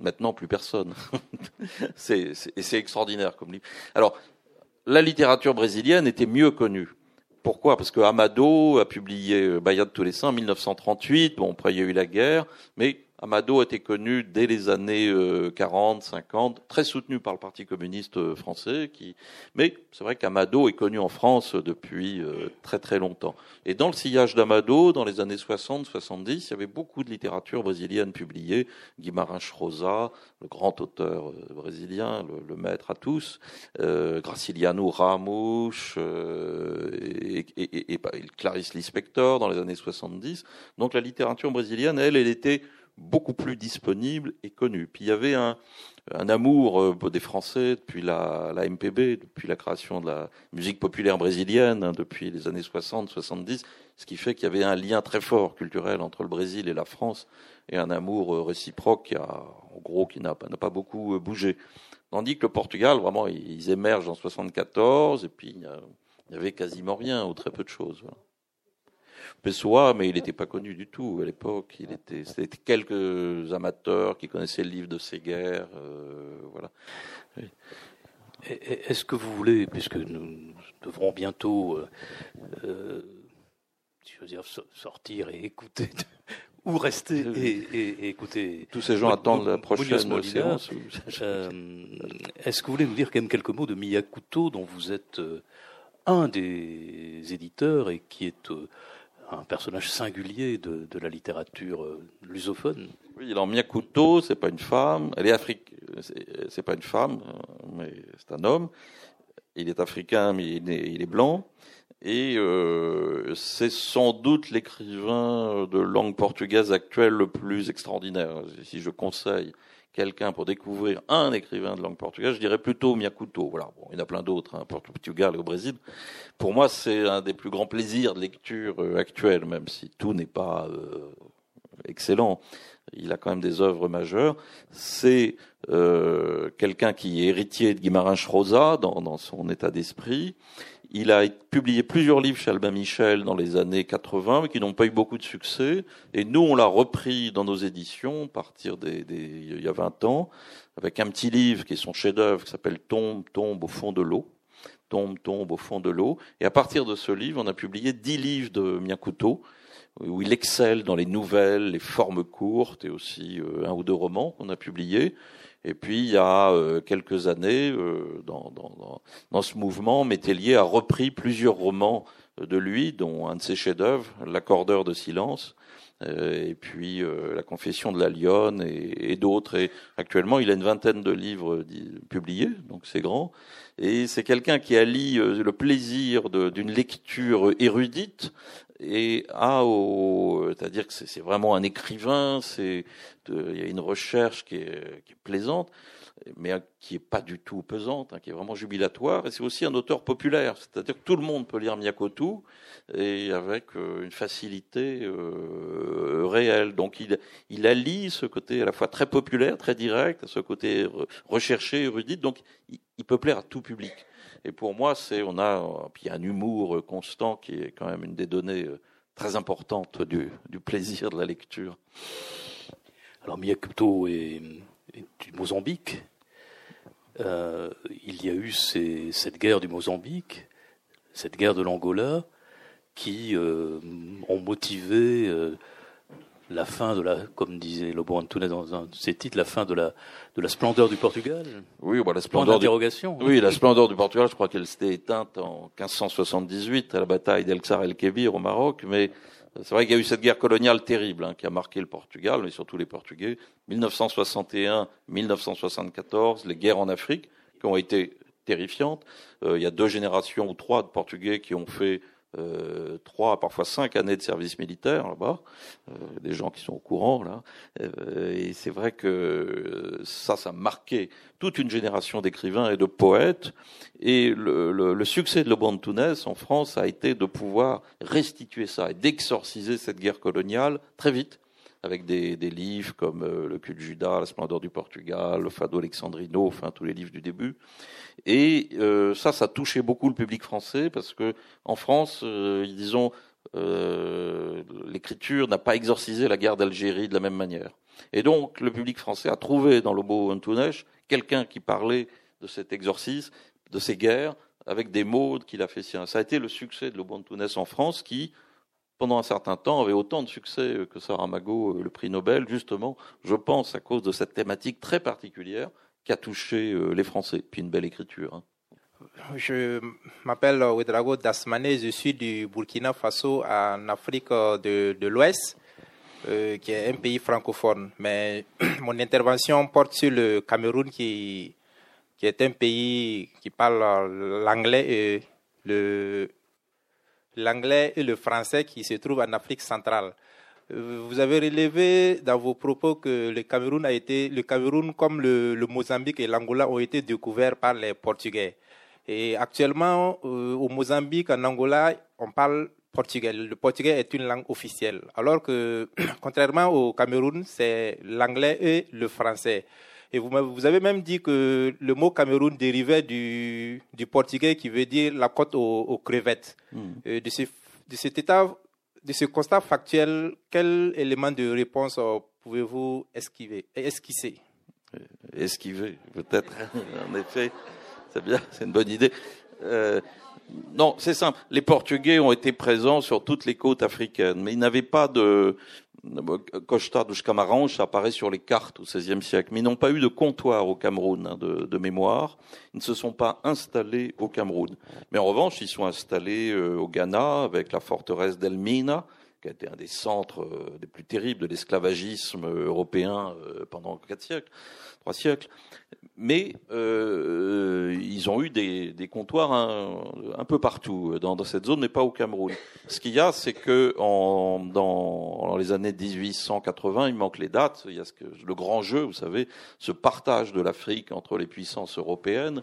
[SPEAKER 3] Maintenant, plus personne. c'est, et c'est extraordinaire comme livre. Alors, la littérature brésilienne était mieux connue. Pourquoi? Parce que Amado a publié Bahia de tous les saints en 1938. Bon, après il y a eu la guerre, mais Amado était connu dès les années 40, euh, 50, très soutenu par le Parti communiste euh, français. Qui... Mais c'est vrai qu'Amado est connu en France depuis euh, très très longtemps. Et dans le sillage d'Amado, dans les années 60, 70, il y avait beaucoup de littérature brésilienne publiée. Guimarães Rosa, le grand auteur brésilien, le, maître à tous, Graciliano Ramos et, et, et, Clarice Lispector dans les années 70. Donc la littérature brésilienne, elle, elle était beaucoup plus disponible et connu. Puis il y avait un, un amour euh, des Français depuis la, la, MPB, depuis la création de la musique populaire brésilienne, hein, depuis les années 60, 70, ce qui fait qu'il y avait un lien très fort culturel entre le Brésil et la France, et un amour euh, réciproque qui a, en gros, qui n'a pas beaucoup euh, bougé. Tandis que le Portugal, vraiment, ils émergent en 74, et puis il n'y avait quasiment rien, ou très peu de choses. Pessoa, mais il n'était pas connu du tout à l'époque. Il était, c'était quelques amateurs qui connaissaient le livre de Séguer, euh, voilà.
[SPEAKER 2] Est-ce que vous voulez, puisque nous devrons bientôt, euh, euh, je veux dire, sortir et écouter, ou rester et, écouter.
[SPEAKER 3] Tous ces gens attendent la prochaine séance.
[SPEAKER 2] Est-ce que vous voulez nous dire quand même quelques mots de Miyakuto, dont vous êtes un des éditeurs et qui est un personnage singulier de, la littérature euh, lusophone.
[SPEAKER 3] Oui, alors Miyakuto, c'est pas une femme, elle est africaine, c'est pas une femme, euh, mais c'est un homme. Il est africain, mais il est blanc. Et euh, c'est sans doute l'écrivain de langue portugaise actuelle le plus extraordinaire. Si je conseille quelqu'un pour découvrir un écrivain de langue portugaise, je dirais plutôt Miyakuto. Voilà, bon, il y en a plein d'autres, hein, Portugal au Brésil. Pour moi, c'est un des plus grands plaisirs de lecture euh, actuelle, même si tout n'est pas euh, excellent. Il a quand même des œuvres majeures. C'est euh, quelqu'un qui est héritier de Guimarães Rosa dans, dans son état d'esprit. Il a publié plusieurs livres chez Albin Michel dans les années 80, mais qui n'ont pas eu beaucoup de succès. Et nous, on l'a repris dans nos éditions, à partir des, des, il y a 20 ans, avec un petit livre qui est son chef-d'œuvre, qui s'appelle Tombe, tombe au fond de l'eau. Tombe, tombe au fond de l'eau. Et à partir de ce livre, on a publié 10 livres de Miyakuto, où il excelle dans les nouvelles, les formes courtes, et aussi euh, un ou deux romans qu'on a publiés. Et puis, il y a euh, quelques années, euh, dans, dans, dans, ce mouvement, Métellier a repris plusieurs romans de lui, dont un de ses chefs-d'œuvre, L'accordeur de silence, euh, et puis La confession de la lionne et, et d'autres. Et actuellement, il a une vingtaine de livres publiés, donc c'est grand. Et c'est quelqu'un qui allie le plaisir d'une lecture érudite et a au, c'est-à-dire que c'est vraiment un écrivain, c'est, il y a une recherche qui est, qui est plaisante, mais qui est pas du tout pesante, hein, qui est vraiment jubilatoire, et c'est aussi un auteur populaire, c'est-à-dire que tout le monde peut lire Miyakoto, et avec euh, une facilité euh, réelle. Donc il, il allie ce côté à la fois très populaire, très direct, ce côté recherché, érudit, donc il peut plaire à tout public. Et pour moi, c'est on a puis un humour constant qui est quand même une des données euh, très importantes du, plaisir de la lecture.
[SPEAKER 2] Alors Miyakuto est, du Mozambique. Euh, il y a eu cette guerre du Mozambique, cette guerre de l'Angola, qui euh, ont motivé euh, la fin de la, comme disait Lobo Antunes dans un de ses titres, la fin de la, de la splendeur du Portugal.
[SPEAKER 3] Oui, bah, la splendeur
[SPEAKER 2] du,
[SPEAKER 3] hein. oui, la splendeur du Portugal, je crois qu'elle s'était éteinte en 1578 à la bataille d'El Xar el Kebir au Maroc, mais c'est vrai qu'il y a eu cette guerre coloniale terrible hein, qui a marqué le Portugal, mais surtout les Portugais. 1961-1974, les guerres en Afrique qui ont été terrifiantes. Euh, il y a deux générations ou trois de Portugais qui ont fait euh, trois, parfois cinq années de service militaire là-bas, euh, des gens qui sont au courant là. Euh, et c'est vrai que ça, ça a marqué toute une génération d'écrivains et de poètes. Et le, le, le succès de Tunes en France a été de pouvoir restituer ça et d'exorciser cette guerre coloniale très vite avec des, livres comme euh, Le cul de Judas, La splendeur du Portugal, Le Fado Alexandrino, enfin tous les livres du début. Et euh, ça, ça touchait beaucoup le public français parce que en France, euh, disons, l'écriture n'a pas exorcisé la guerre d'Algérie de la même manière. Et donc, le public français a trouvé dans Lobo Antunes quelqu'un qui parlait de cet exorcisme, de ces guerres, avec des mots qu'il a fait sien. Ça a été le succès de Lobo Antunes en France qui, pendant un certain temps, avait autant de succès que Saramago, le prix Nobel, justement, je pense, à cause de cette thématique très particulière qui a touché les Français. Puis une belle écriture. Hein.
[SPEAKER 5] Je m'appelle Ouedrago Dasmane, je suis du Burkina Faso en Afrique de, l'Ouest, euh, qui est un pays francophone. Mais mon intervention porte sur le Cameroun, qui, qui est un pays qui parle l'anglais et le l'anglais et le français qui se trouvent en Afrique centrale. Euh, vous avez relevé dans vos propos que le Cameroun a été, le Cameroun comme le, Mozambique et l'Angola ont été découverts par les Portugais. Et actuellement, euh, au Mozambique, en Angola, on parle portugais. Le portugais est une langue officielle. Alors que, contrairement au Cameroun, c'est l'anglais et le français. Et vous, vous, avez même dit que le mot Cameroun dérivait du, du portugais qui veut dire la côte aux, crevettes. Hmm. Euh, de, ce, de cet état, de ce constat factuel, quel élément de réponse euh, pouvez-vous esquiver, esquisser?
[SPEAKER 3] Esquiver, peut-être, en effet. C'est bien, c'est une bonne idée. Euh, non, c'est simple. Les Portugais ont été présents sur toutes les côtes africaines, mais ils n'avaient pas de Costa dos Camarões, apparaît sur les cartes au XVIe siècle, mais ils n'ont pas eu de comptoir au Cameroun hein, de, de, mémoire. Ils ne se sont pas installés au Cameroun, mais en revanche, ils sont installés euh, au Ghana avec la forteresse d'Elmina, qui a été un des centres euh, les plus terribles de l'esclavagisme européen pendant quatre siècles trois siècles. Mais euh, ils ont eu des, des comptoirs un, peu partout dans, cette zone, mais pas au Cameroun. Ce qu'il y a, c'est que dans, les années 1880, il manque les dates. Il y a le grand jeu, vous savez, ce partage de l'Afrique entre les puissances européennes,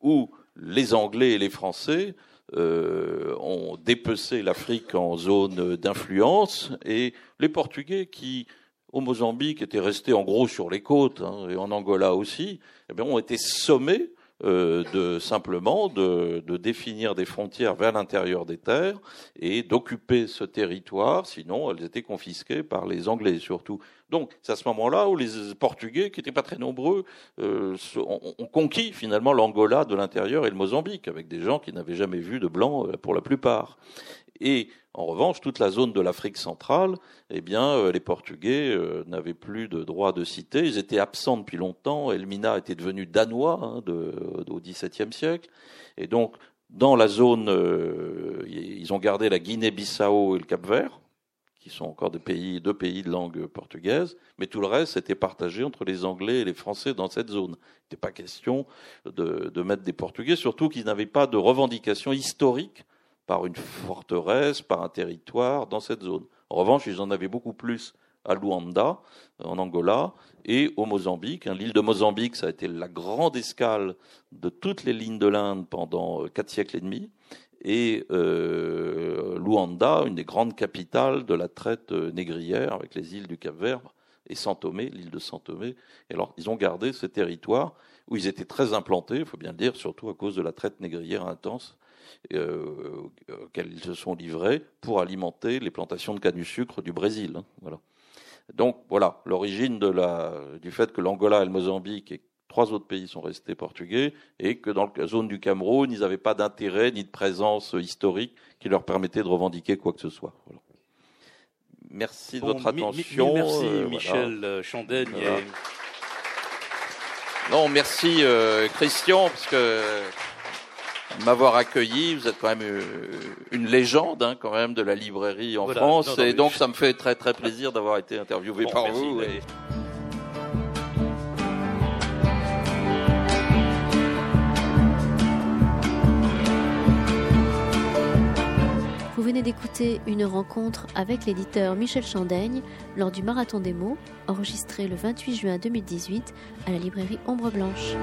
[SPEAKER 3] où les Anglais et les Français euh, ont dépecé l'Afrique en zone d'influence, et les Portugais qui au Mozambique étaient restés en gros sur les côtes, hein, et en Angola aussi, eh bien, ont été sommés euh, de simplement de, de, définir des frontières vers l'intérieur des terres et d'occuper ce territoire, sinon elles étaient confisquées par les Anglais surtout. Donc c'est à ce moment-là où les Portugais, qui n'étaient pas très nombreux, euh, ont, conquis finalement l'Angola de l'intérieur et le Mozambique, avec des gens qui n'avaient jamais vu de blanc euh, pour la plupart. Et en revanche, toute la zone de l'Afrique centrale, eh bien, euh, les Portugais n'avaient plus de droit de cité. Ils étaient absents depuis longtemps. Elmina était devenu danois hein, de, au XVIIe siècle. Et donc, dans la zone, ils ont gardé la Guinée-Bissau et le Cap-Vert, qui sont encore des pays, deux pays de langue portugaise, mais tout le reste était partagé entre les Anglais et les Français dans cette zone. Il n'était pas question de, mettre des Portugais, surtout qu'ils n'avaient pas de revendication historique par une forteresse, par un territoire dans cette zone. En revanche, ils en avaient beaucoup plus à Luanda, en Angola, et au Mozambique. L'île de Mozambique, ça a été la grande escale de toutes les lignes de l'Inde pendant euh, quatre siècles et demi. Et euh, Luanda, une des grandes capitales de la traite euh, négrière avec les îles du Cap-Vert et Saint-Thomé, l'île de Saint-Thomé. Et alors, ils ont gardé ce territoire où ils étaient très implantés, il faut bien le dire, surtout à cause de la traite négrière intense euh, auxquels ils se sont livrés pour alimenter les plantations de canne sucre du Brésil. Hein, voilà. Donc voilà l'origine du fait que l'Angola et le Mozambique trois autres pays sont restés portugais et que dans la zone du Cameroun, ils n'avaient pas d'intérêt ni de présence historique qui leur permettait de revendiquer quoi que ce soit. Voilà. Merci de votre attention.
[SPEAKER 2] merci euh, Michel voilà. Chandaigne.
[SPEAKER 3] Non, merci euh, Christian, parce que m'avoir accueilli. Vous êtes quand même euh, une légende, hein, quand même, de la librairie en France, et donc ça me fait très très plaisir d'avoir été interviewé par vous.
[SPEAKER 1] Vous d'écouter une rencontre avec l'éditeur Michel Chandaigne lors du Marathon des mots, enregistré le 28 juin 2018 à la librairie Ombre Blanche.